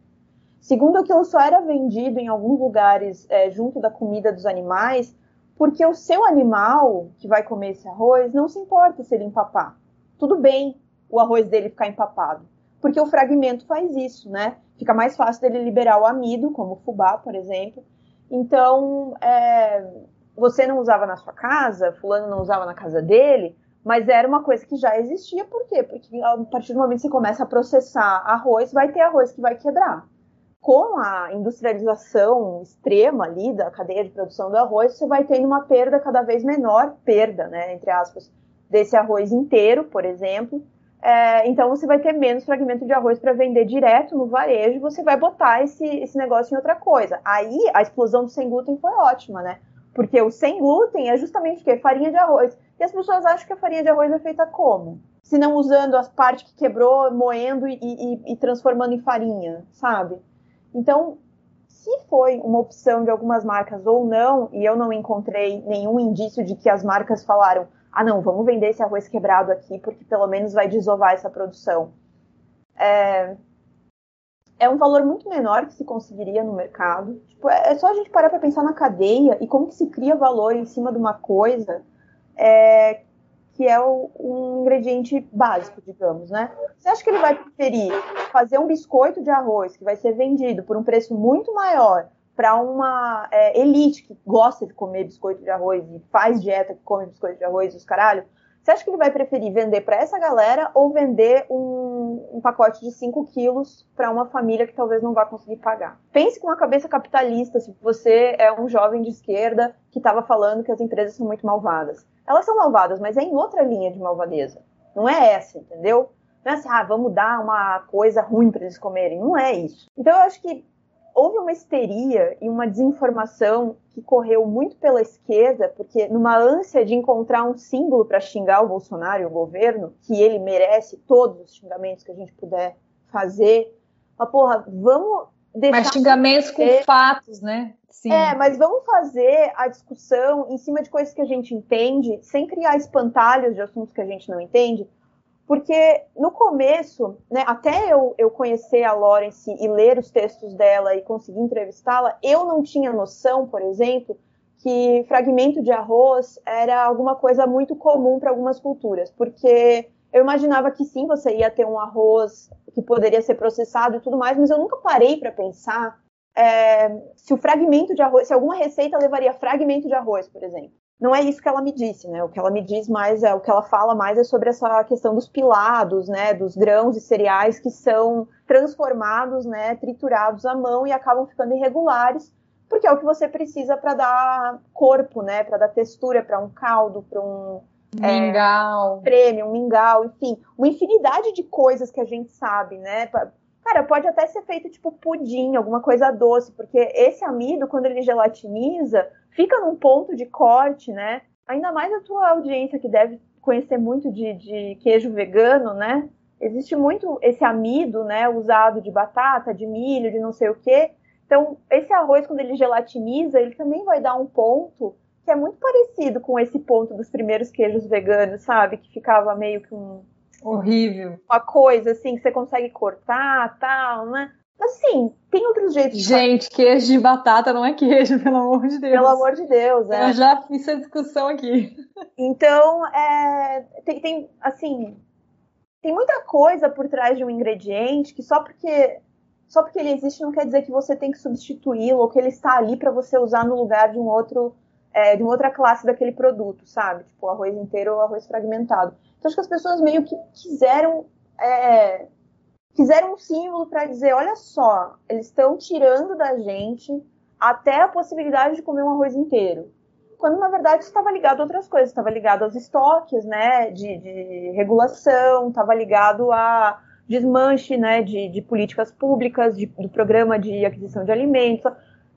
Segundo, aquilo só era vendido em alguns lugares é, junto da comida dos animais, porque o seu animal que vai comer esse arroz não se importa se ele empapar. Tudo bem o arroz dele ficar empapado porque o fragmento faz isso, né? Fica mais fácil dele liberar o amido, como o fubá, por exemplo. Então, é, você não usava na sua casa, fulano não usava na casa dele, mas era uma coisa que já existia, por quê? Porque a partir do momento que você começa a processar arroz, vai ter arroz que vai quebrar. Com a industrialização extrema ali da cadeia de produção do arroz, você vai tendo uma perda cada vez menor, perda, né, entre aspas, desse arroz inteiro, por exemplo, é, então você vai ter menos fragmento de arroz para vender direto no varejo, você vai botar esse, esse negócio em outra coisa. Aí a explosão do sem glúten foi ótima, né? Porque o sem glúten é justamente o quê? Farinha de arroz. E as pessoas acham que a farinha de arroz é feita como? Se não usando as partes que quebrou, moendo e, e, e transformando em farinha, sabe? Então, se foi uma opção de algumas marcas ou não, e eu não encontrei nenhum indício de que as marcas falaram ah, não, vamos vender esse arroz quebrado aqui, porque pelo menos vai desovar essa produção. É, é um valor muito menor que se conseguiria no mercado. Tipo, é, é só a gente parar para pensar na cadeia e como que se cria valor em cima de uma coisa é, que é o, um ingrediente básico, digamos, né? Você acha que ele vai preferir fazer um biscoito de arroz que vai ser vendido por um preço muito maior para uma é, elite que gosta de comer biscoito de arroz e faz dieta que come biscoito de arroz e os caralho, você acha que ele vai preferir vender para essa galera ou vender um, um pacote de 5 quilos para uma família que talvez não vá conseguir pagar? Pense com a cabeça capitalista, se você é um jovem de esquerda que estava falando que as empresas são muito malvadas. Elas são malvadas, mas é em outra linha de malvadeza. Não é essa, entendeu? Não é assim, ah, vamos dar uma coisa ruim para eles comerem. Não é isso. Então eu acho que houve uma histeria e uma desinformação que correu muito pela esquerda, porque numa ânsia de encontrar um símbolo para xingar o Bolsonaro e o governo, que ele merece todos os xingamentos que a gente puder fazer, mas porra, vamos deixar. Mas xingamentos com fatos, né? Sim. É, mas vamos fazer a discussão em cima de coisas que a gente entende, sem criar espantalhos de assuntos que a gente não entende, porque no começo, né, até eu, eu conhecer a Lawrence e ler os textos dela e conseguir entrevistá-la, eu não tinha noção, por exemplo, que fragmento de arroz era alguma coisa muito comum para algumas culturas, porque eu imaginava que sim, você ia ter um arroz que poderia ser processado e tudo mais, mas eu nunca parei para pensar é, se o fragmento de arroz, se alguma receita levaria fragmento de arroz, por exemplo. Não é isso que ela me disse, né? O que ela me diz mais é o que ela fala mais é sobre essa questão dos pilados, né? Dos grãos e cereais que são transformados, né? Triturados à mão e acabam ficando irregulares, porque é o que você precisa para dar corpo, né? Para dar textura para um caldo, para um mingau, é, prêmio, um mingau, enfim, uma infinidade de coisas que a gente sabe, né? Cara, pode até ser feito tipo pudim, alguma coisa doce, porque esse amido, quando ele gelatiniza, fica num ponto de corte, né? Ainda mais a tua audiência que deve conhecer muito de, de queijo vegano, né? Existe muito esse amido, né? Usado de batata, de milho, de não sei o quê. Então, esse arroz, quando ele gelatiniza, ele também vai dar um ponto que é muito parecido com esse ponto dos primeiros queijos veganos, sabe? Que ficava meio que um, Horrível. Uma coisa assim que você consegue cortar, tal, né? Mas sim, tem outros jeitos. Gente, queijo de batata não é queijo, <laughs> pelo amor de Deus. Pelo amor de Deus, é. Eu já fiz essa discussão aqui. Então, é, tem, tem, assim, tem muita coisa por trás de um ingrediente que só porque só porque ele existe não quer dizer que você tem que substituí-lo ou que ele está ali para você usar no lugar de um outro, é, de uma outra classe daquele produto, sabe? Tipo arroz inteiro ou arroz fragmentado. Então acho que as pessoas meio que quiseram é, fizeram um símbolo para dizer, olha só, eles estão tirando da gente até a possibilidade de comer um arroz inteiro. Quando na verdade estava ligado a outras coisas, estava ligado aos estoques, né, de, de regulação, estava ligado a desmanche, né, de, de políticas públicas, de, do programa de aquisição de alimentos.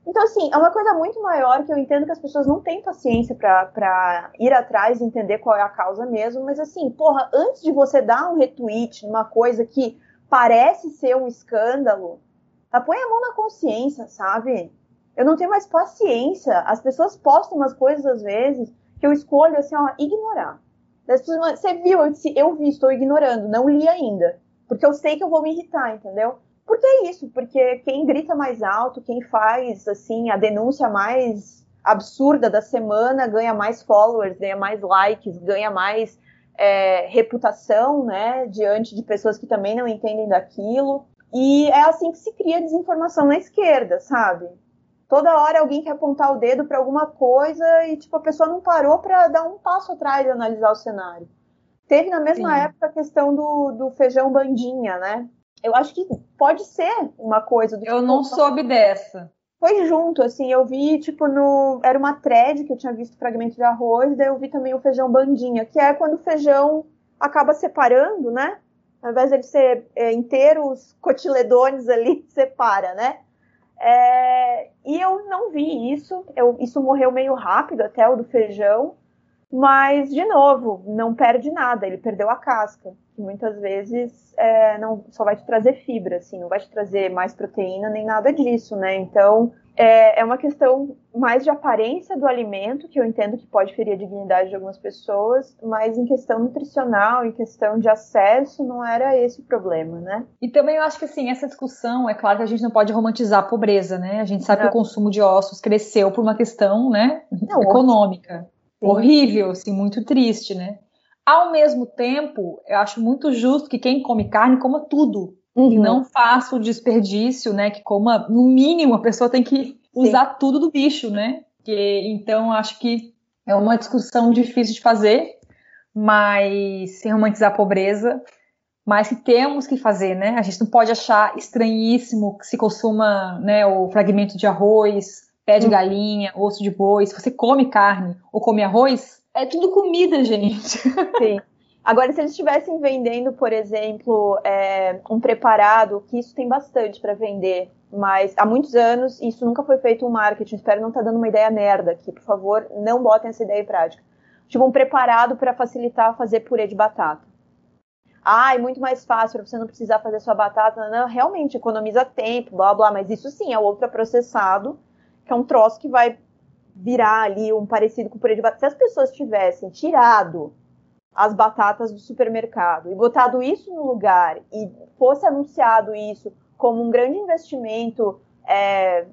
Então, assim, é uma coisa muito maior que eu entendo que as pessoas não têm paciência para ir atrás e entender qual é a causa mesmo, mas assim, porra, antes de você dar um retweet numa coisa que parece ser um escândalo, põe a mão na consciência, sabe? Eu não tenho mais paciência. As pessoas postam umas coisas às vezes que eu escolho assim, ó, ignorar. Pessoas, você viu, eu, disse, eu vi, estou ignorando, não li ainda. Porque eu sei que eu vou me irritar, entendeu? Porque é isso, porque quem grita mais alto, quem faz assim a denúncia mais absurda da semana ganha mais followers, ganha mais likes, ganha mais é, reputação, né, diante de pessoas que também não entendem daquilo. E é assim que se cria desinformação na esquerda, sabe? Toda hora alguém quer apontar o dedo para alguma coisa e tipo a pessoa não parou para dar um passo atrás e analisar o cenário. Teve na mesma Sim. época a questão do, do feijão bandinha, né? Eu acho que pode ser uma coisa do Eu tipo, não soube dessa. Foi junto, assim, eu vi, tipo, no. Era uma thread que eu tinha visto fragmento de arroz, daí eu vi também o feijão bandinha, que é quando o feijão acaba separando, né? Ao invés de ele ser é, inteiros cotiledones ali, <laughs> separa, né? É, e eu não vi isso, eu, isso morreu meio rápido até o do feijão, mas, de novo, não perde nada, ele perdeu a casca que muitas vezes é, não só vai te trazer fibra, assim, não vai te trazer mais proteína nem nada disso, né? Então é, é uma questão mais de aparência do alimento, que eu entendo que pode ferir a dignidade de algumas pessoas, mas em questão nutricional, em questão de acesso, não era esse o problema, né? E também eu acho que assim, essa discussão, é claro que a gente não pode romantizar a pobreza, né? A gente sabe não. que o consumo de ossos cresceu por uma questão, né, não, econômica. Horrível, assim, muito triste, né? Ao mesmo tempo, eu acho muito justo que quem come carne coma tudo. Uhum. Que não faça o desperdício, né? Que coma, no mínimo, a pessoa tem que usar Sim. tudo do bicho, né? Que, então, acho que é uma discussão difícil de fazer, mas sem romantizar a pobreza, mas que temos que fazer, né? A gente não pode achar estranhíssimo que se consuma né, o fragmento de arroz, pé de uhum. galinha, osso de boi. Se você come carne ou come arroz, é tudo comida, <laughs> gente. Sim. Agora, se eles estivessem vendendo, por exemplo, é, um preparado, que isso tem bastante para vender mas há muitos anos isso nunca foi feito um marketing. Espero não estar tá dando uma ideia merda aqui. Por favor, não botem essa ideia em prática. Tipo, um preparado para facilitar fazer purê de batata. Ah, é muito mais fácil para você não precisar fazer sua batata. Não, realmente economiza tempo, blá blá, mas isso sim é ultraprocessado, que é um troço que vai virar ali um parecido com purê de batata. Se as pessoas tivessem tirado as batatas do supermercado e botado isso no lugar e fosse anunciado isso como um grande investimento é,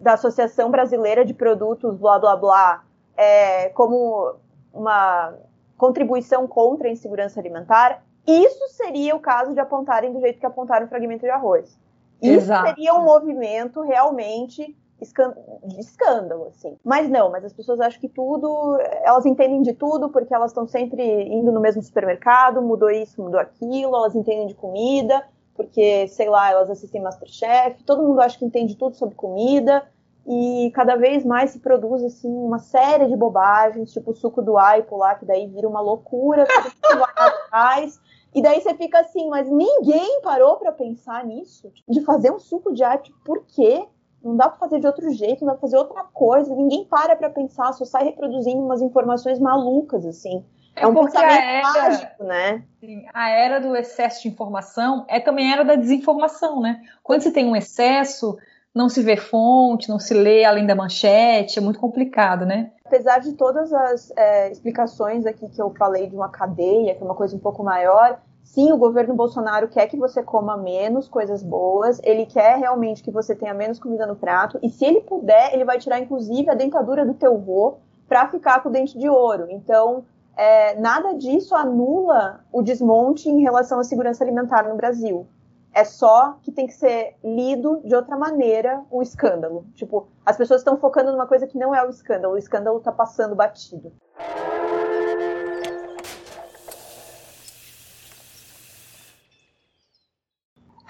da Associação Brasileira de Produtos, blá blá blá, é, como uma contribuição contra a insegurança alimentar, isso seria o caso de apontarem do jeito que apontaram o fragmento de arroz. Isso Exato. seria um movimento realmente de escândalo, assim. Mas não, mas as pessoas acham que tudo, elas entendem de tudo porque elas estão sempre indo no mesmo supermercado, mudou isso, mudou aquilo, elas entendem de comida, porque, sei lá, elas assistem Masterchef, todo mundo acha que entende tudo sobre comida, e cada vez mais se produz, assim, uma série de bobagens, tipo o suco do aipo lá, que daí vira uma loucura, <laughs> tudo atrás, e daí você fica assim, mas ninguém parou para pensar nisso, de fazer um suco de aipo, por quê? Não dá para fazer de outro jeito, não dá para fazer outra coisa. Ninguém para para pensar, só sai reproduzindo umas informações malucas, assim. É, é um pensamento era, mágico, né? Sim, a era do excesso de informação é também a era da desinformação, né? Quando se tem um excesso, não se vê fonte, não se lê além da manchete, é muito complicado, né? Apesar de todas as é, explicações aqui que eu falei de uma cadeia, que é uma coisa um pouco maior, Sim, o governo Bolsonaro quer que você coma menos coisas boas, ele quer realmente que você tenha menos comida no prato, e se ele puder, ele vai tirar inclusive a dentadura do teu vô para ficar com o dente de ouro. Então, é, nada disso anula o desmonte em relação à segurança alimentar no Brasil. É só que tem que ser lido de outra maneira o escândalo. Tipo, as pessoas estão focando numa coisa que não é o escândalo, o escândalo está passando batido.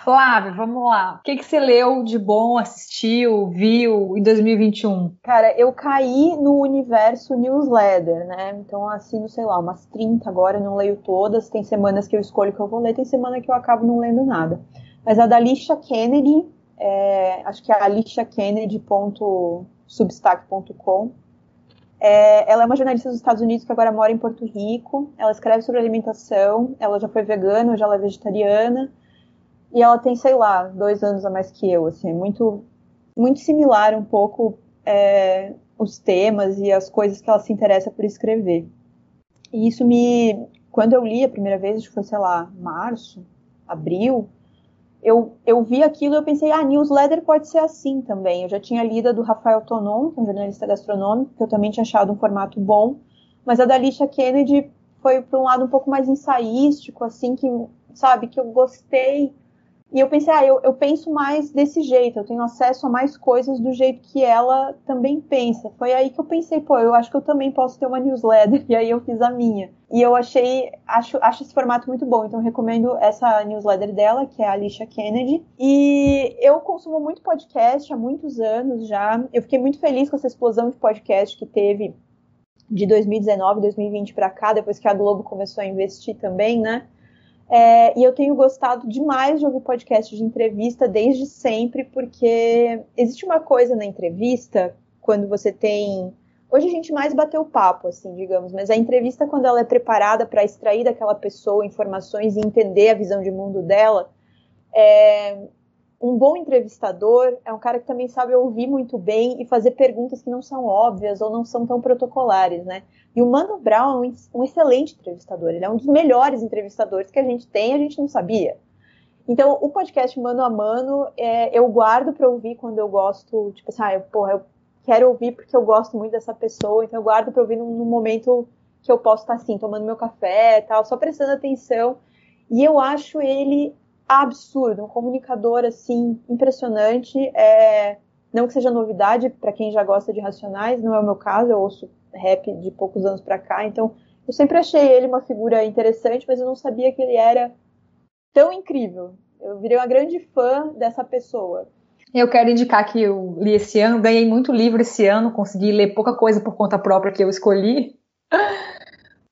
Flávia, vamos lá. O que, que você leu de bom, assistiu, viu em 2021? Cara, eu caí no universo newsletter, né? Então assino, sei lá, umas 30 agora, não leio todas. Tem semanas que eu escolho que eu vou ler, tem semana que eu acabo não lendo nada. Mas a da Alicia Kennedy, é, acho que é aliciakennedy.substack.com. É, ela é uma jornalista dos Estados Unidos que agora mora em Porto Rico. Ela escreve sobre alimentação. Ela já foi vegana, ela é vegetariana e ela tem, sei lá, dois anos a mais que eu, assim, é muito, muito similar um pouco é, os temas e as coisas que ela se interessa por escrever. E isso me, quando eu li a primeira vez, acho que foi, sei lá, março, abril, eu, eu vi aquilo e eu pensei, ah, newsletter pode ser assim também. Eu já tinha lido a do Rafael Tonon, que é um jornalista gastronômico, que eu também tinha achado um formato bom, mas a da Alicia Kennedy foi para um lado um pouco mais ensaístico, assim, que, sabe, que eu gostei e eu pensei, ah, eu, eu penso mais desse jeito, eu tenho acesso a mais coisas do jeito que ela também pensa. Foi aí que eu pensei, pô, eu acho que eu também posso ter uma newsletter, <laughs> e aí eu fiz a minha. E eu achei, acho, acho esse formato muito bom, então recomendo essa newsletter dela, que é a Alicia Kennedy. E eu consumo muito podcast há muitos anos já. Eu fiquei muito feliz com essa explosão de podcast que teve de 2019, 2020 para cá, depois que a Globo começou a investir também, né? É, e eu tenho gostado demais de ouvir podcast de entrevista desde sempre, porque existe uma coisa na entrevista, quando você tem. Hoje a gente mais bateu papo, assim, digamos, mas a entrevista, quando ela é preparada para extrair daquela pessoa informações e entender a visão de mundo dela, é... um bom entrevistador é um cara que também sabe ouvir muito bem e fazer perguntas que não são óbvias ou não são tão protocolares, né? E o Mano Brown é um, excelente entrevistador, ele é um dos melhores entrevistadores que a gente tem, a gente não sabia. Então, o podcast Mano a Mano, é, eu guardo para ouvir quando eu gosto, tipo assim, ah, eu, porra, eu quero ouvir porque eu gosto muito dessa pessoa, então eu guardo para ouvir num, momento que eu posso estar assim, tomando meu café tal, só prestando atenção. E eu acho ele absurdo, um comunicador assim impressionante. É, não que seja novidade para quem já gosta de Racionais, não é o meu caso, eu ouço rap de poucos anos para cá, então eu sempre achei ele uma figura interessante, mas eu não sabia que ele era tão incrível. Eu virei uma grande fã dessa pessoa. Eu quero indicar que eu li esse ano, ganhei muito livro esse ano, consegui ler pouca coisa por conta própria que eu escolhi. <laughs>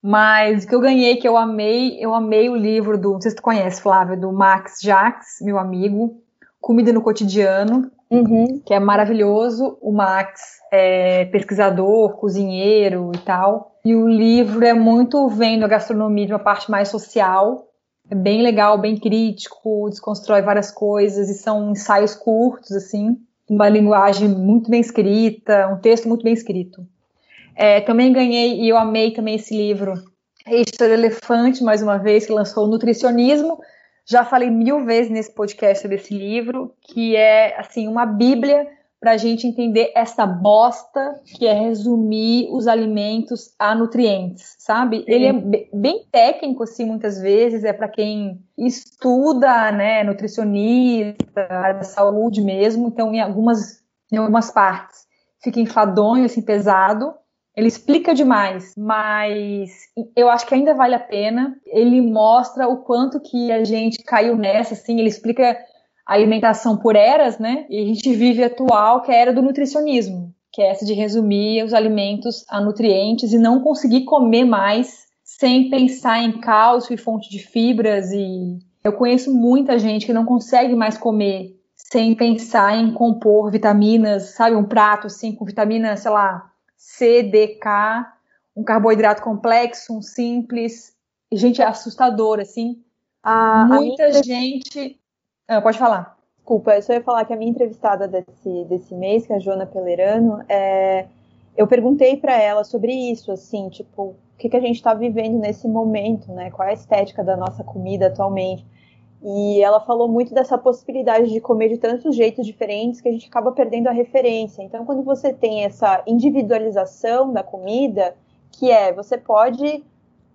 Mas o que eu ganhei, que eu amei, eu amei o livro do, não sei se tu conhece, Flávia, do Max Jacques, meu amigo, Comida no Cotidiano. Uhum. Que é maravilhoso. O Max é pesquisador, cozinheiro e tal. E o livro é muito vendo a gastronomia de uma parte mais social. É bem legal, bem crítico, desconstrói várias coisas e são ensaios curtos, assim, uma linguagem muito bem escrita, um texto muito bem escrito. É, também ganhei e eu amei também esse livro, História Elefante, mais uma vez, que lançou o Nutricionismo. Já falei mil vezes nesse podcast desse livro, que é assim uma bíblia para a gente entender essa bosta que é resumir os alimentos a nutrientes, sabe? Sim. Ele é bem técnico, assim, muitas vezes, é para quem estuda, né, nutricionista, área da saúde mesmo, então em algumas, em algumas partes fica enfadonho, assim, pesado, ele explica demais, mas eu acho que ainda vale a pena. Ele mostra o quanto que a gente caiu nessa, assim, ele explica alimentação por eras, né? E a gente vive a atual, que é a era do nutricionismo, que é essa de resumir os alimentos a nutrientes e não conseguir comer mais sem pensar em cálcio e fonte de fibras. E eu conheço muita gente que não consegue mais comer sem pensar em compor vitaminas, sabe? Um prato assim com vitamina, sei lá, C, D, K, um carboidrato complexo, um simples. Gente, é assustador, assim. A, Muita a gente ah, pode falar. Desculpa, eu só ia falar que a minha entrevistada desse, desse mês, que é a Joana Pelerano, é, eu perguntei para ela sobre isso, assim, tipo, o que, que a gente está vivendo nesse momento, né? Qual é a estética da nossa comida atualmente? E ela falou muito dessa possibilidade de comer de tantos jeitos diferentes que a gente acaba perdendo a referência. Então, quando você tem essa individualização da comida, que é, você pode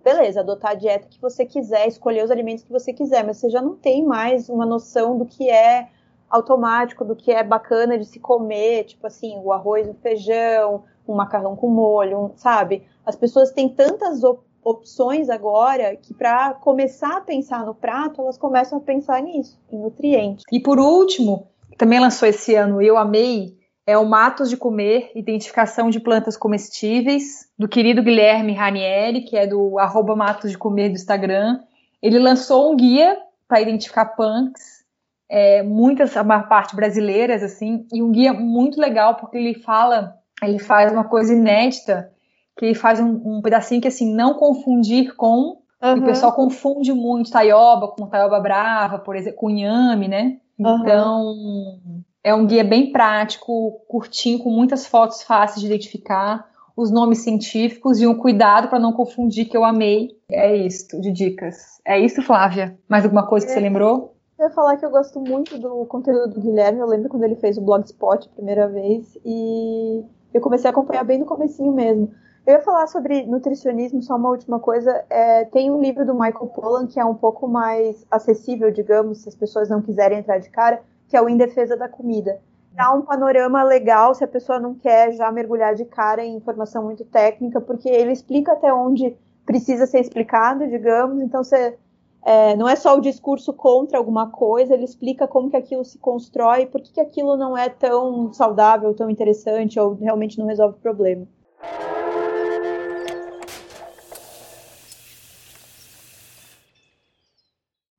beleza, adotar a dieta que você quiser, escolher os alimentos que você quiser, mas você já não tem mais uma noção do que é automático, do que é bacana de se comer, tipo assim, o arroz, o feijão, um macarrão com molho, um, sabe? As pessoas têm tantas op opções agora que para começar a pensar no prato, elas começam a pensar nisso, em nutrientes. E por último, também lançou esse ano, eu amei, é o Matos de Comer, Identificação de Plantas Comestíveis, do querido Guilherme Ranieri, que é do arroba Matos de Comer do Instagram. Ele lançou um guia para identificar punks, é, muitas, a maior parte brasileiras, assim, e um guia muito legal, porque ele fala, ele faz uma coisa inédita, que ele faz um, um pedacinho que, assim, não confundir com, uhum. o pessoal confunde muito taioba com taioba brava, por exemplo, com inhame, né? Então, uhum é um guia bem prático, curtinho, com muitas fotos fáceis de identificar, os nomes científicos e um cuidado para não confundir que eu amei. É isso, de dicas. É isso, Flávia? Mais alguma coisa que é, você lembrou? Eu ia falar que eu gosto muito do conteúdo do Guilherme. Eu lembro quando ele fez o Blogspot a primeira vez e eu comecei a acompanhar bem no comecinho mesmo. Eu ia falar sobre nutricionismo, só uma última coisa. É, tem um livro do Michael Pollan que é um pouco mais acessível, digamos, se as pessoas não quiserem entrar de cara, que é o Em Defesa da Comida. Dá um panorama legal se a pessoa não quer já mergulhar de cara em informação muito técnica, porque ele explica até onde precisa ser explicado, digamos. Então, você, é, não é só o discurso contra alguma coisa, ele explica como que aquilo se constrói, por que, que aquilo não é tão saudável, tão interessante ou realmente não resolve o problema.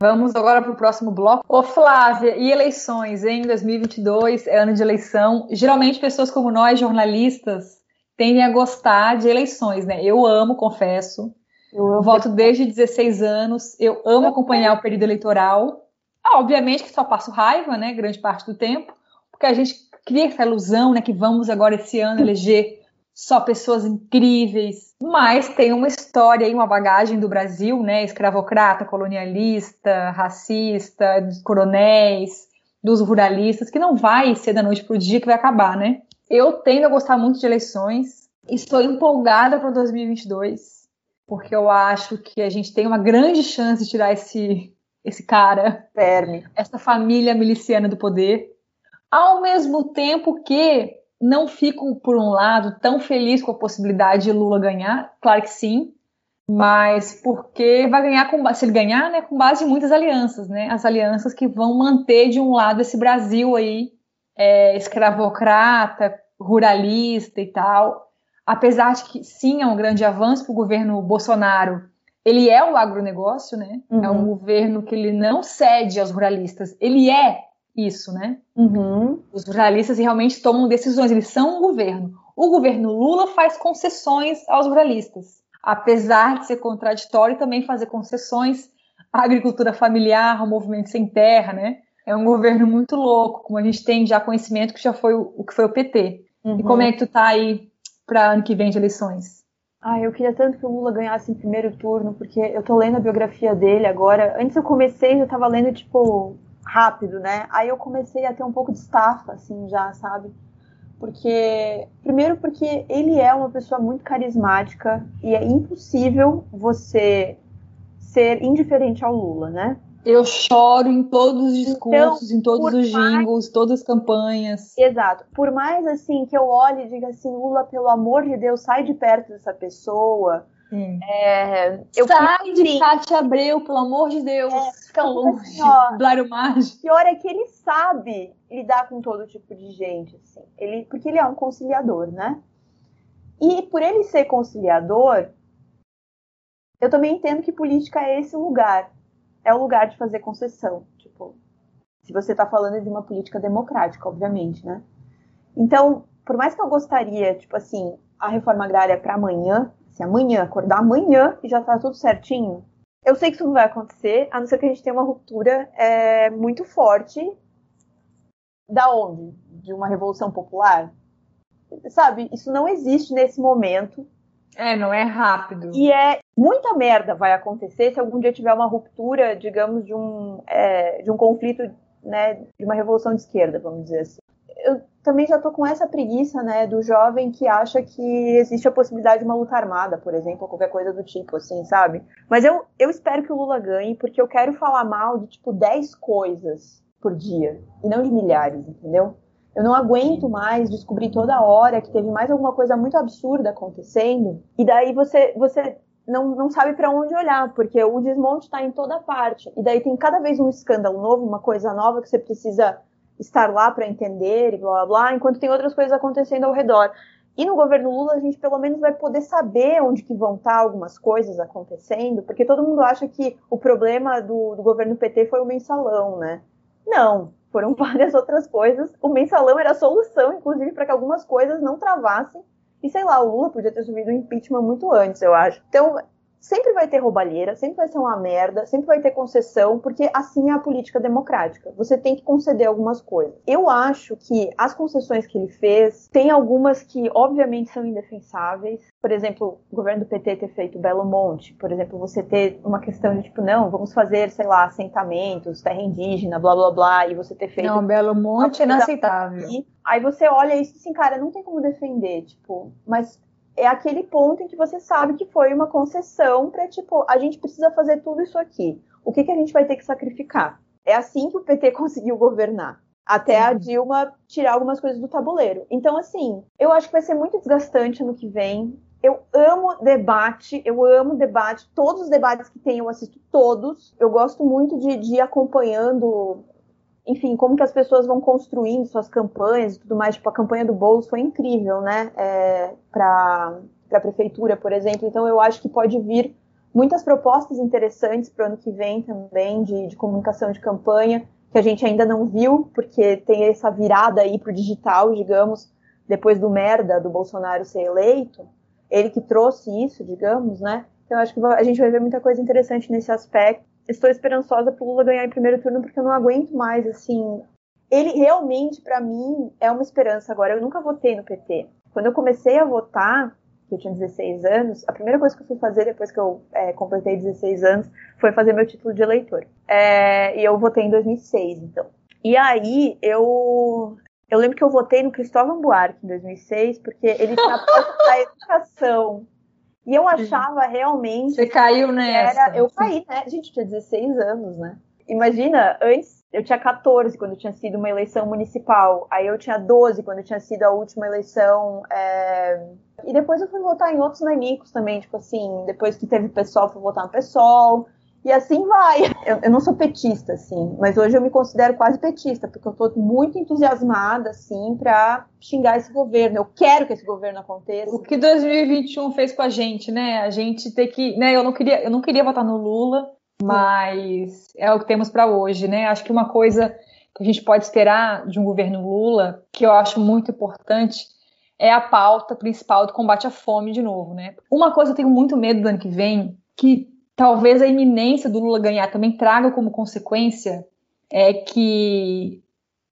Vamos agora para o próximo bloco. Ô Flávia, e eleições, em 2022 é ano de eleição. Geralmente pessoas como nós, jornalistas, tendem a gostar de eleições, né? Eu amo, confesso. Eu voto desde 16 anos. Eu amo acompanhar o período eleitoral. Ah, obviamente que só passo raiva, né? Grande parte do tempo, porque a gente cria essa ilusão, né? Que vamos agora esse ano eleger só pessoas incríveis, mas tem uma história e uma bagagem do Brasil, né, escravocrata, colonialista, racista, dos coronéis, dos ruralistas, que não vai ser da noite para o dia que vai acabar, né? Eu tendo a gostar muito de eleições, estou empolgada para 2022, porque eu acho que a gente tem uma grande chance de tirar esse esse cara, Verme. essa família miliciana do poder, ao mesmo tempo que não fico, por um lado, tão feliz com a possibilidade de Lula ganhar, claro que sim, mas porque vai ganhar com se ele ganhar, né, com base em muitas alianças, né, as alianças que vão manter de um lado esse Brasil aí é, escravocrata, ruralista e tal, apesar de que sim é um grande avanço para o governo Bolsonaro, ele é o agronegócio, né, uhum. é um governo que ele não cede aos ruralistas, ele é isso, né? Uhum. Os ruralistas realmente tomam decisões, eles são um governo. O governo Lula faz concessões aos ruralistas, apesar de ser contraditório também fazer concessões à agricultura familiar, ao movimento sem terra, né? É um governo muito louco, como a gente tem já conhecimento que já foi o, o que foi o PT. Uhum. E como é que tu tá aí para ano que vem de eleições? Ah, eu queria tanto que o Lula ganhasse em primeiro turno, porque eu tô lendo a biografia dele agora. Antes eu comecei, eu tava lendo, tipo, rápido, né? Aí eu comecei a ter um pouco de estafa, assim, já, sabe? Porque, primeiro porque ele é uma pessoa muito carismática e é impossível você ser indiferente ao Lula, né? Eu choro em todos os discursos, então, em todos os jingles, mais... todas as campanhas. Exato. Por mais assim que eu olhe e diga assim, Lula, pelo amor de Deus, sai de perto dessa pessoa. Hum. É, eu sai de Cátia Abreu, pelo amor de Deus. É, fica longe. Assim, Blário. <laughs> Pior é que ele sabe lidar com todo tipo de gente, assim. Ele, porque ele é um conciliador, né? E por ele ser conciliador, eu também entendo que política é esse lugar é o lugar de fazer concessão. Tipo, se você está falando de uma política democrática, obviamente, né? Então, por mais que eu gostaria, tipo assim, a reforma agrária para amanhã, se amanhã, acordar amanhã e já tá tudo certinho, eu sei que isso não vai acontecer, a não ser que a gente tenha uma ruptura é, muito forte. Da onde? De uma revolução popular? Sabe, isso não existe nesse momento. É, não é rápido. E é muita merda vai acontecer se algum dia tiver uma ruptura, digamos, de um, é, de um conflito, né, de uma revolução de esquerda, vamos dizer assim. Eu também já tô com essa preguiça, né, do jovem que acha que existe a possibilidade de uma luta armada, por exemplo, ou qualquer coisa do tipo, assim, sabe? Mas eu, eu espero que o Lula ganhe, porque eu quero falar mal de, tipo, 10 coisas por dia, e não de milhares, entendeu? Eu não aguento mais descobrir toda hora que teve mais alguma coisa muito absurda acontecendo. E daí você, você não, não sabe para onde olhar, porque o desmonte está em toda parte. E daí tem cada vez um escândalo novo, uma coisa nova que você precisa estar lá para entender e blá blá blá, enquanto tem outras coisas acontecendo ao redor. E no governo Lula a gente pelo menos vai poder saber onde que vão estar tá algumas coisas acontecendo, porque todo mundo acha que o problema do, do governo PT foi o mensalão, né? Não, foram <laughs> várias outras coisas. O mensalão era a solução, inclusive, para que algumas coisas não travassem. E sei lá, o Lula podia ter subido o impeachment muito antes, eu acho. Então, sempre vai ter roubalheira, sempre vai ser uma merda, sempre vai ter concessão, porque assim é a política democrática. Você tem que conceder algumas coisas. Eu acho que as concessões que ele fez, tem algumas que obviamente são indefensáveis. Por exemplo, o governo do PT ter feito Belo Monte, por exemplo, você ter uma questão de tipo, não, vamos fazer, sei lá, assentamentos, terra indígena, blá blá blá, e você ter feito. Não, Belo Monte é inaceitável. Aí você olha isso assim, cara, não tem como defender, tipo, mas é aquele ponto em que você sabe que foi uma concessão para tipo, a gente precisa fazer tudo isso aqui. O que, que a gente vai ter que sacrificar? É assim que o PT <laughs> conseguiu governar. Até a Dilma tirar algumas coisas do tabuleiro. Então, assim, eu acho que vai ser muito desgastante ano que vem. Eu amo debate, eu amo debate. Todos os debates que tem, eu assisto todos. Eu gosto muito de, de ir acompanhando enfim, como que as pessoas vão construindo suas campanhas e tudo mais. Tipo, a campanha do Boulos foi incrível, né? É, para a prefeitura, por exemplo. Então, eu acho que pode vir muitas propostas interessantes para o ano que vem também de, de comunicação de campanha, que a gente ainda não viu, porque tem essa virada aí para o digital, digamos, depois do merda do Bolsonaro ser eleito. Ele que trouxe isso, digamos, né? Então, eu acho que a gente vai ver muita coisa interessante nesse aspecto estou esperançosa pro Lula ganhar em primeiro turno porque eu não aguento mais, assim. Ele realmente, para mim, é uma esperança agora. Eu nunca votei no PT. Quando eu comecei a votar, que eu tinha 16 anos, a primeira coisa que eu fui fazer depois que eu é, completei 16 anos foi fazer meu título de eleitor. É, e eu votei em 2006, então. E aí eu eu lembro que eu votei no Cristóvão Buarque em 2006 porque ele tinha <laughs> a educação e eu achava realmente. Você caiu nessa. Era, eu caí, né? Gente, eu tinha 16 anos, né? Imagina, antes eu tinha 14 quando tinha sido uma eleição municipal. Aí eu tinha 12 quando tinha sido a última eleição. É... E depois eu fui votar em outros nanicos também, tipo assim, depois que teve pessoal, fui votar no pessoal. E assim vai. Eu, eu, não sou petista, assim, mas hoje eu me considero quase petista, porque eu tô muito entusiasmada, assim, pra xingar esse governo. Eu quero que esse governo aconteça. O que 2021 fez com a gente, né? A gente ter que. Né, eu, não queria, eu não queria votar no Lula, mas é o que temos para hoje, né? Acho que uma coisa que a gente pode esperar de um governo Lula, que eu acho muito importante, é a pauta principal do combate à fome de novo, né? Uma coisa que eu tenho muito medo do ano que vem, que talvez a iminência do Lula ganhar também traga como consequência, é que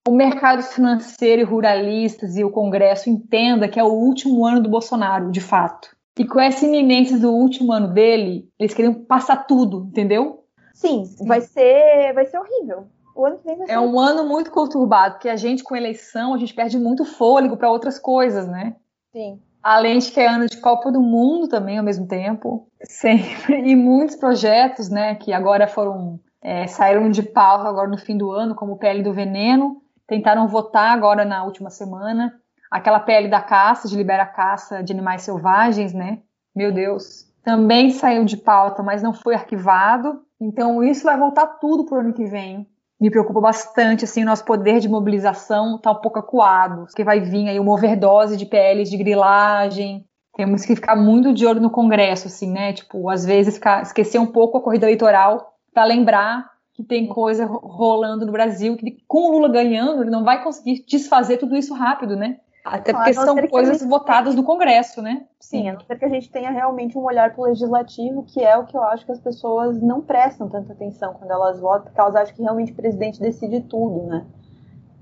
o mercado financeiro e ruralistas e o Congresso entenda que é o último ano do Bolsonaro, de fato. E com essa iminência do último ano dele, eles queriam passar tudo, entendeu? Sim, vai ser, vai ser horrível. O ano que vem vai ser É um ano muito conturbado, porque a gente com eleição, a gente perde muito fôlego para outras coisas, né? Sim. Além de que é ano de Copa do Mundo também ao mesmo tempo, sempre <laughs> e muitos projetos, né, que agora foram é, saíram de pauta agora no fim do ano, como o PL do veneno, tentaram votar agora na última semana, aquela PL da caça, de liberar a caça de animais selvagens, né? Meu Deus. Também saiu de pauta, mas não foi arquivado. Então isso vai voltar tudo pro ano que vem me preocupa bastante, assim, o nosso poder de mobilização está um pouco acuado, porque vai vir aí uma overdose de PLs de grilagem, temos que ficar muito de olho no Congresso, assim, né, tipo, às vezes ficar, esquecer um pouco a corrida eleitoral para lembrar que tem coisa rolando no Brasil, que com o Lula ganhando, ele não vai conseguir desfazer tudo isso rápido, né, até porque são coisas gente... votadas no Congresso, né? Sim, a não ser que a gente tenha realmente um olhar para o legislativo, que é o que eu acho que as pessoas não prestam tanta atenção quando elas votam, porque elas acham que realmente o presidente decide tudo, né?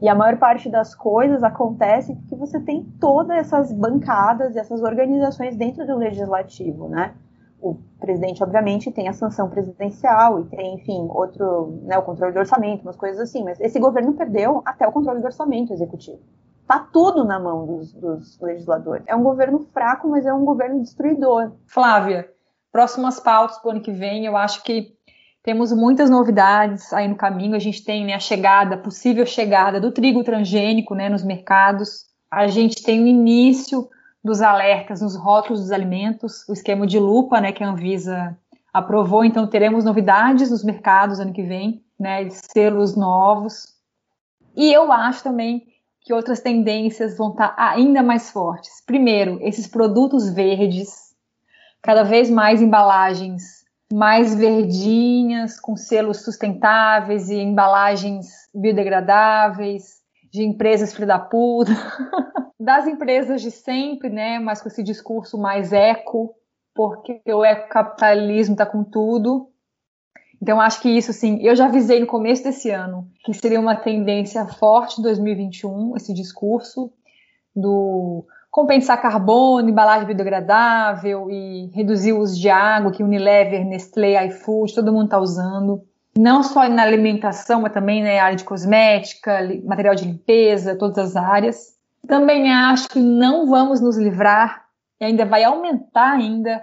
E a maior parte das coisas acontece porque você tem todas essas bancadas e essas organizações dentro do legislativo, né? O presidente, obviamente, tem a sanção presidencial e tem, enfim, outro, né, o controle do orçamento, umas coisas assim, mas esse governo perdeu até o controle do orçamento executivo. Tá tudo na mão dos, dos legisladores. É um governo fraco, mas é um governo destruidor. Flávia, próximas pautas para o ano que vem, eu acho que temos muitas novidades aí no caminho. A gente tem né, a chegada, possível chegada do trigo transgênico né, nos mercados. A gente tem o início dos alertas nos rótulos dos alimentos, o esquema de lupa né, que a Anvisa aprovou. Então, teremos novidades nos mercados ano que vem, né, selos novos. E eu acho também que outras tendências vão estar ainda mais fortes. Primeiro, esses produtos verdes, cada vez mais embalagens mais verdinhas, com selos sustentáveis e embalagens biodegradáveis, de empresas filha da puta, <laughs> das empresas de sempre, né, mas com esse discurso mais eco, porque o ecocapitalismo está com tudo. Então, acho que isso, assim, eu já avisei no começo desse ano que seria uma tendência forte em 2021, esse discurso do compensar carbono, embalagem biodegradável e reduzir o uso de água, que Unilever, Nestlé, iFood, todo mundo está usando. Não só na alimentação, mas também na área de cosmética, material de limpeza, todas as áreas. Também acho que não vamos nos livrar, e ainda vai aumentar ainda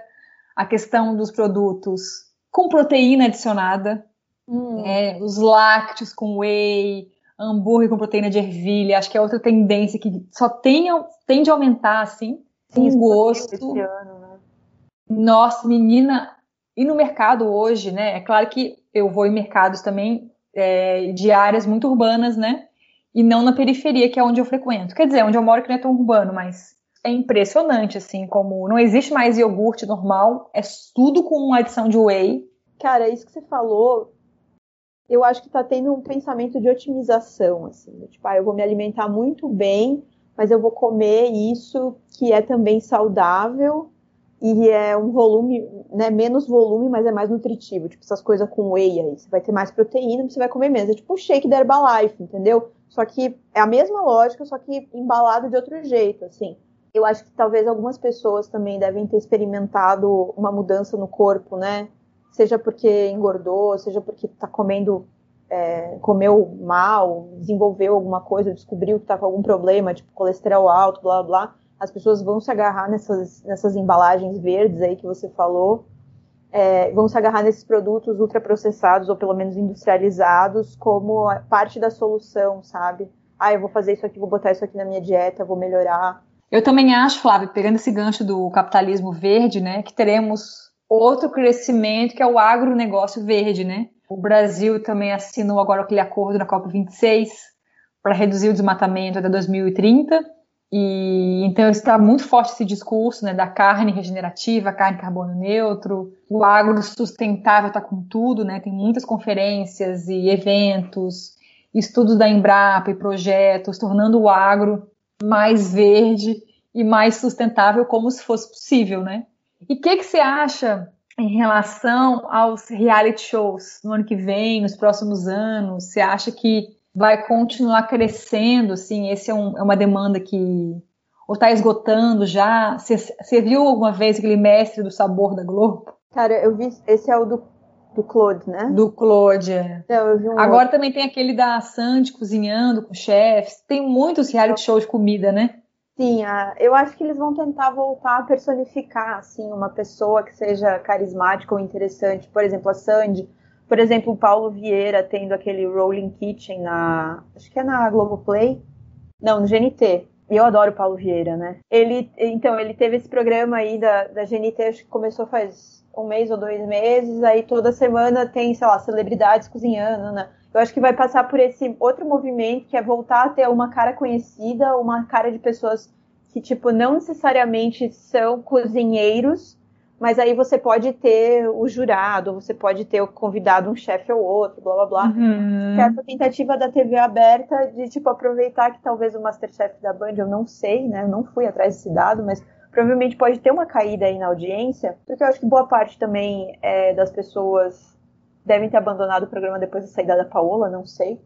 a questão dos produtos com proteína adicionada, hum. é, os lácteos com whey, hambúrguer com proteína de ervilha, acho que é outra tendência que só tem, tende a aumentar, assim, Sim, com gosto. Ano, né? Nossa, menina, e no mercado hoje, né, é claro que eu vou em mercados também é, de áreas muito urbanas, né, e não na periferia, que é onde eu frequento. Quer dizer, onde eu moro que não é tão urbano, mas é impressionante, assim, como não existe mais iogurte normal, é tudo com uma adição de whey. Cara, isso que você falou, eu acho que tá tendo um pensamento de otimização, assim, tipo, ah, eu vou me alimentar muito bem, mas eu vou comer isso que é também saudável e é um volume, né, menos volume, mas é mais nutritivo, tipo essas coisas com whey aí, você vai ter mais proteína, você vai comer menos, é tipo o shake da Herbalife, entendeu? Só que é a mesma lógica, só que embalado de outro jeito, assim eu acho que talvez algumas pessoas também devem ter experimentado uma mudança no corpo, né? Seja porque engordou, seja porque está comendo, é, comeu mal, desenvolveu alguma coisa, descobriu que está com algum problema, tipo colesterol alto, blá blá. As pessoas vão se agarrar nessas, nessas embalagens verdes aí que você falou, é, vão se agarrar nesses produtos ultraprocessados ou pelo menos industrializados como parte da solução, sabe? Ah, eu vou fazer isso aqui, vou botar isso aqui na minha dieta, vou melhorar. Eu também acho, Flávio, pegando esse gancho do capitalismo verde, né, que teremos outro crescimento que é o agronegócio verde, né? O Brasil também assinou agora aquele acordo na COP26 para reduzir o desmatamento até 2030. E então está muito forte esse discurso né, da carne regenerativa, carne carbono neutro, o agro sustentável está com tudo, né? Tem muitas conferências e eventos estudos da Embrapa e projetos, tornando o agro mais verde e mais sustentável como se fosse possível, né? E o que, que você acha em relação aos reality shows no ano que vem, nos próximos anos? Você acha que vai continuar crescendo? Assim, esse é, um, é uma demanda que ou está esgotando já? Você viu alguma vez aquele mestre do sabor da Globo? Cara, eu vi. Esse é o do, do Claude, né? Do Claude. É. um Agora outro. também tem aquele da Sandy cozinhando com chefes. Tem muitos reality shows de comida, né? Sim, eu acho que eles vão tentar voltar a personificar assim uma pessoa que seja carismática ou interessante. Por exemplo, a Sandy. Por exemplo, o Paulo Vieira tendo aquele Rolling Kitchen na. Acho que é na Globoplay. Não, no GNT. E eu adoro o Paulo Vieira, né? Ele, então, ele teve esse programa aí da, da GNT, acho que começou faz um mês ou dois meses, aí toda semana tem, sei lá, celebridades cozinhando, né? Eu acho que vai passar por esse outro movimento que é voltar a ter uma cara conhecida, uma cara de pessoas que, tipo, não necessariamente são cozinheiros, mas aí você pode ter o jurado, você pode ter o convidado, um chefe ou outro, blá blá blá. Uhum. Essa tentativa da TV aberta de tipo aproveitar que talvez o Masterchef da Band, eu não sei, né? Eu não fui atrás desse dado, mas provavelmente pode ter uma caída aí na audiência, porque eu acho que boa parte também é, das pessoas devem ter abandonado o programa depois da saída da Paola, não sei.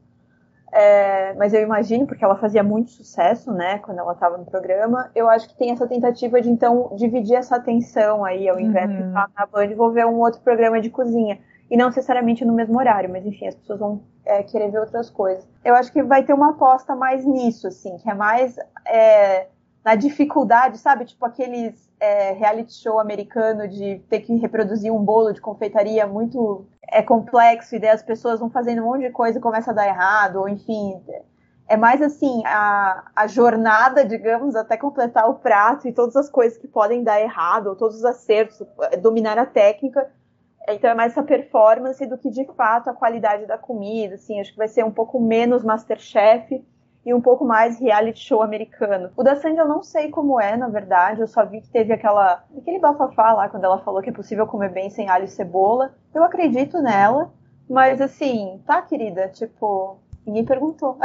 É, mas eu imagino, porque ela fazia muito sucesso, né, quando ela estava no programa. Eu acho que tem essa tentativa de, então, dividir essa atenção aí, ao invés uhum. de estar na Band, vou ver um outro programa de cozinha. E não necessariamente no mesmo horário, mas enfim, as pessoas vão é, querer ver outras coisas. Eu acho que vai ter uma aposta mais nisso, assim, que é mais é, na dificuldade, sabe? Tipo aqueles é, reality show americano de ter que reproduzir um bolo de confeitaria muito é complexo e daí as pessoas vão fazendo um monte de coisa e começa a dar errado, ou enfim. É mais assim, a, a jornada, digamos, até completar o prato e todas as coisas que podem dar errado, ou todos os acertos, é, dominar a técnica. Então é mais essa performance do que de fato a qualidade da comida, assim, acho que vai ser um pouco menos Masterchef e um pouco mais reality show americano. O da Sandy eu não sei como é, na verdade, eu só vi que teve aquela aquele bafafá lá quando ela falou que é possível comer bem sem alho e cebola. Eu acredito nela, mas assim, tá, querida, tipo, ninguém perguntou.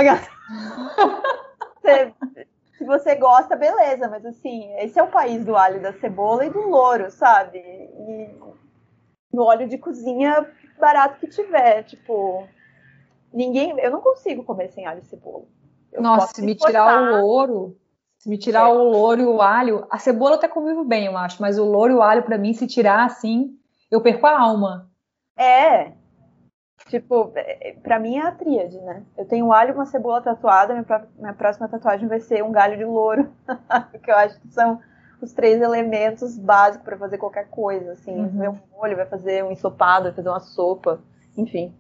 <laughs> se você gosta, beleza, mas assim, esse é o país do alho, da cebola e do louro, sabe? E no óleo de cozinha barato que tiver, tipo, ninguém, eu não consigo comer sem alho e cebola. Eu Nossa, se me tirar o louro, se me tirar é. o louro e o alho, a cebola até convivo bem, eu acho, mas o louro e o alho, para mim, se tirar assim, eu perco a alma. É. Tipo, é, pra mim é a tríade, né? Eu tenho um alho e uma cebola tatuada, minha, minha próxima tatuagem vai ser um galho de louro. <laughs> Porque eu acho que são os três elementos básicos para fazer qualquer coisa, assim. Uhum. Vai um molho, vai fazer um ensopado, vai fazer uma sopa, enfim.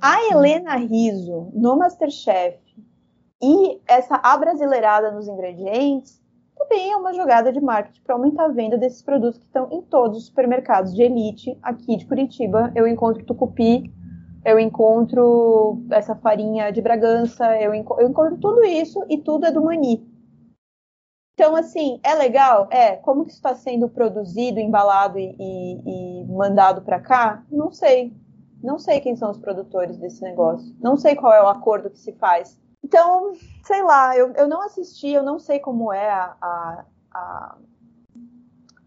A Helena Riso, no Masterchef, e essa abrasileirada nos ingredientes também é uma jogada de marketing para aumentar a venda desses produtos que estão em todos os supermercados de elite aqui de Curitiba. Eu encontro tucupi, eu encontro essa farinha de Bragança, eu, enco eu encontro tudo isso e tudo é do Mani. Então, assim, é legal? É. Como que isso está sendo produzido, embalado e, e, e mandado para cá? Não sei. Não sei quem são os produtores desse negócio. Não sei qual é o acordo que se faz. Então, sei lá, eu, eu não assisti, eu não sei como é a, a, a,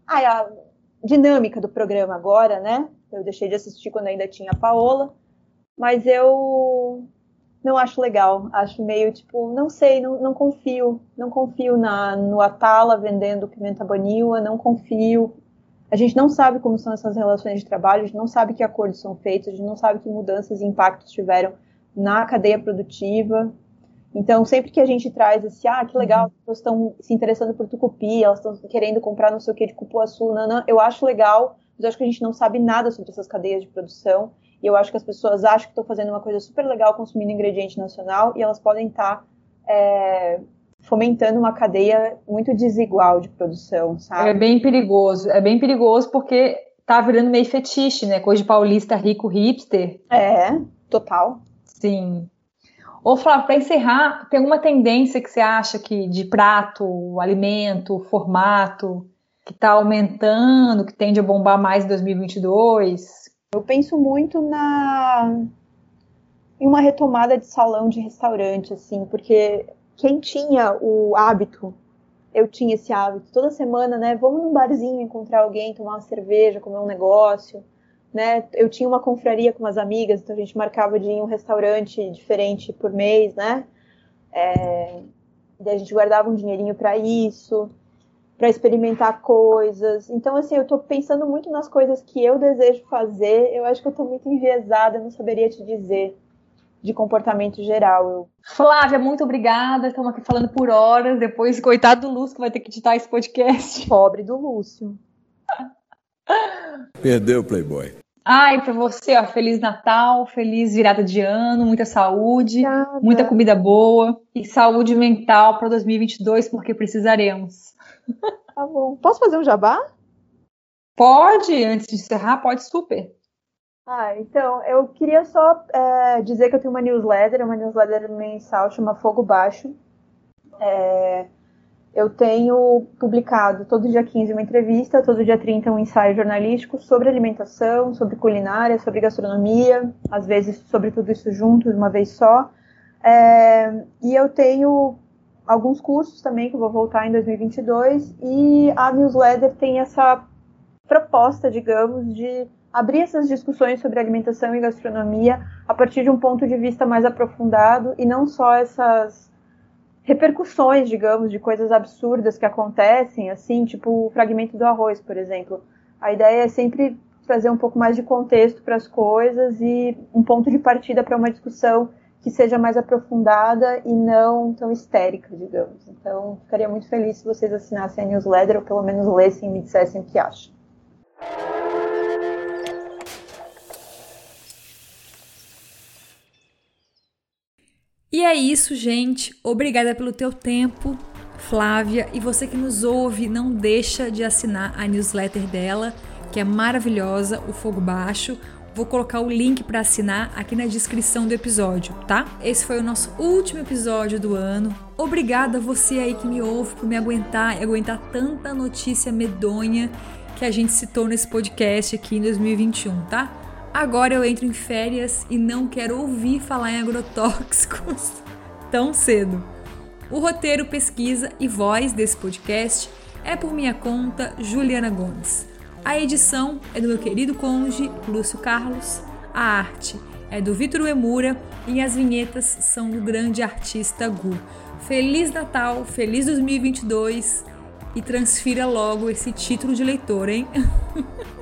a, dinâmica do programa agora, né? Eu deixei de assistir quando ainda tinha a Paola, mas eu não acho legal. Acho meio tipo, não sei, não, não confio. Não confio na, no Atala vendendo pimenta banila, não confio. A gente não sabe como são essas relações de trabalho, a gente não sabe que acordos são feitos, a gente não sabe que mudanças e impactos tiveram na cadeia produtiva. Então, sempre que a gente traz esse, ah, que legal, uhum. as pessoas estão se interessando por tucupi, elas estão querendo comprar não sei o que de cupuaçu, nanã, eu acho legal, mas eu acho que a gente não sabe nada sobre essas cadeias de produção, e eu acho que as pessoas acham que estão fazendo uma coisa super legal consumindo ingrediente nacional, e elas podem estar tá, é, fomentando uma cadeia muito desigual de produção, sabe? É bem perigoso, é bem perigoso porque tá virando meio fetiche, né? Coisa de paulista rico hipster. É, total. Sim. Ô, Flávio, para encerrar, tem alguma tendência que você acha que de prato, alimento, formato, que está aumentando, que tende a bombar mais em 2022? Eu penso muito na em uma retomada de salão de restaurante, assim, porque quem tinha o hábito, eu tinha esse hábito, toda semana, né? Vamos num barzinho encontrar alguém, tomar uma cerveja, comer um negócio, né? Eu tinha uma confraria com umas amigas, então a gente marcava de ir em um restaurante diferente por mês, né? É, daí a gente guardava um dinheirinho para isso para experimentar coisas. Então, assim, eu estou pensando muito nas coisas que eu desejo fazer. Eu acho que eu estou muito enviesada, eu não saberia te dizer de comportamento geral. Eu... Flávia, muito obrigada. Estamos aqui falando por horas. Depois, coitado do Lúcio, que vai ter que editar esse podcast. Pobre do Lúcio. Perdeu o Playboy. Ai, para você, ó, Feliz Natal, feliz virada de ano, muita saúde, Obrigada. muita comida boa e saúde mental para 2022, porque precisaremos. <laughs> Tá bom. Posso fazer um jabá? Pode, antes de encerrar, pode super. Ah, então, eu queria só é, dizer que eu tenho uma newsletter, uma newsletter mensal, chama Fogo Baixo. É, eu tenho publicado todo dia 15 uma entrevista, todo dia 30 um ensaio jornalístico sobre alimentação, sobre culinária, sobre gastronomia, às vezes sobre tudo isso junto de uma vez só. É, e eu tenho alguns cursos também que eu vou voltar em 2022 e a newsletter tem essa proposta, digamos, de abrir essas discussões sobre alimentação e gastronomia a partir de um ponto de vista mais aprofundado e não só essas repercussões, digamos, de coisas absurdas que acontecem, assim, tipo o fragmento do arroz, por exemplo. A ideia é sempre trazer um pouco mais de contexto para as coisas e um ponto de partida para uma discussão que seja mais aprofundada e não tão histérica, digamos. Então, ficaria muito feliz se vocês assinassem a newsletter ou pelo menos lessem e me dissessem o que acham. E é isso, gente. Obrigada pelo teu tempo, Flávia. E você que nos ouve, não deixa de assinar a newsletter dela, que é maravilhosa, o Fogo Baixo. Vou colocar o link para assinar aqui na descrição do episódio, tá? Esse foi o nosso último episódio do ano. Obrigada a você aí que me ouve por me aguentar e aguentar tanta notícia medonha que a gente citou nesse podcast aqui em 2021, tá? Agora eu entro em férias e não quero ouvir falar em agrotóxicos <laughs> tão cedo. O roteiro, pesquisa e voz desse podcast é por minha conta, Juliana Gomes. A edição é do meu querido conge Lúcio Carlos, a arte é do Vitor Emura e as vinhetas são do grande artista Gu. Feliz Natal, feliz 2022 e transfira logo esse título de leitor, hein? <laughs>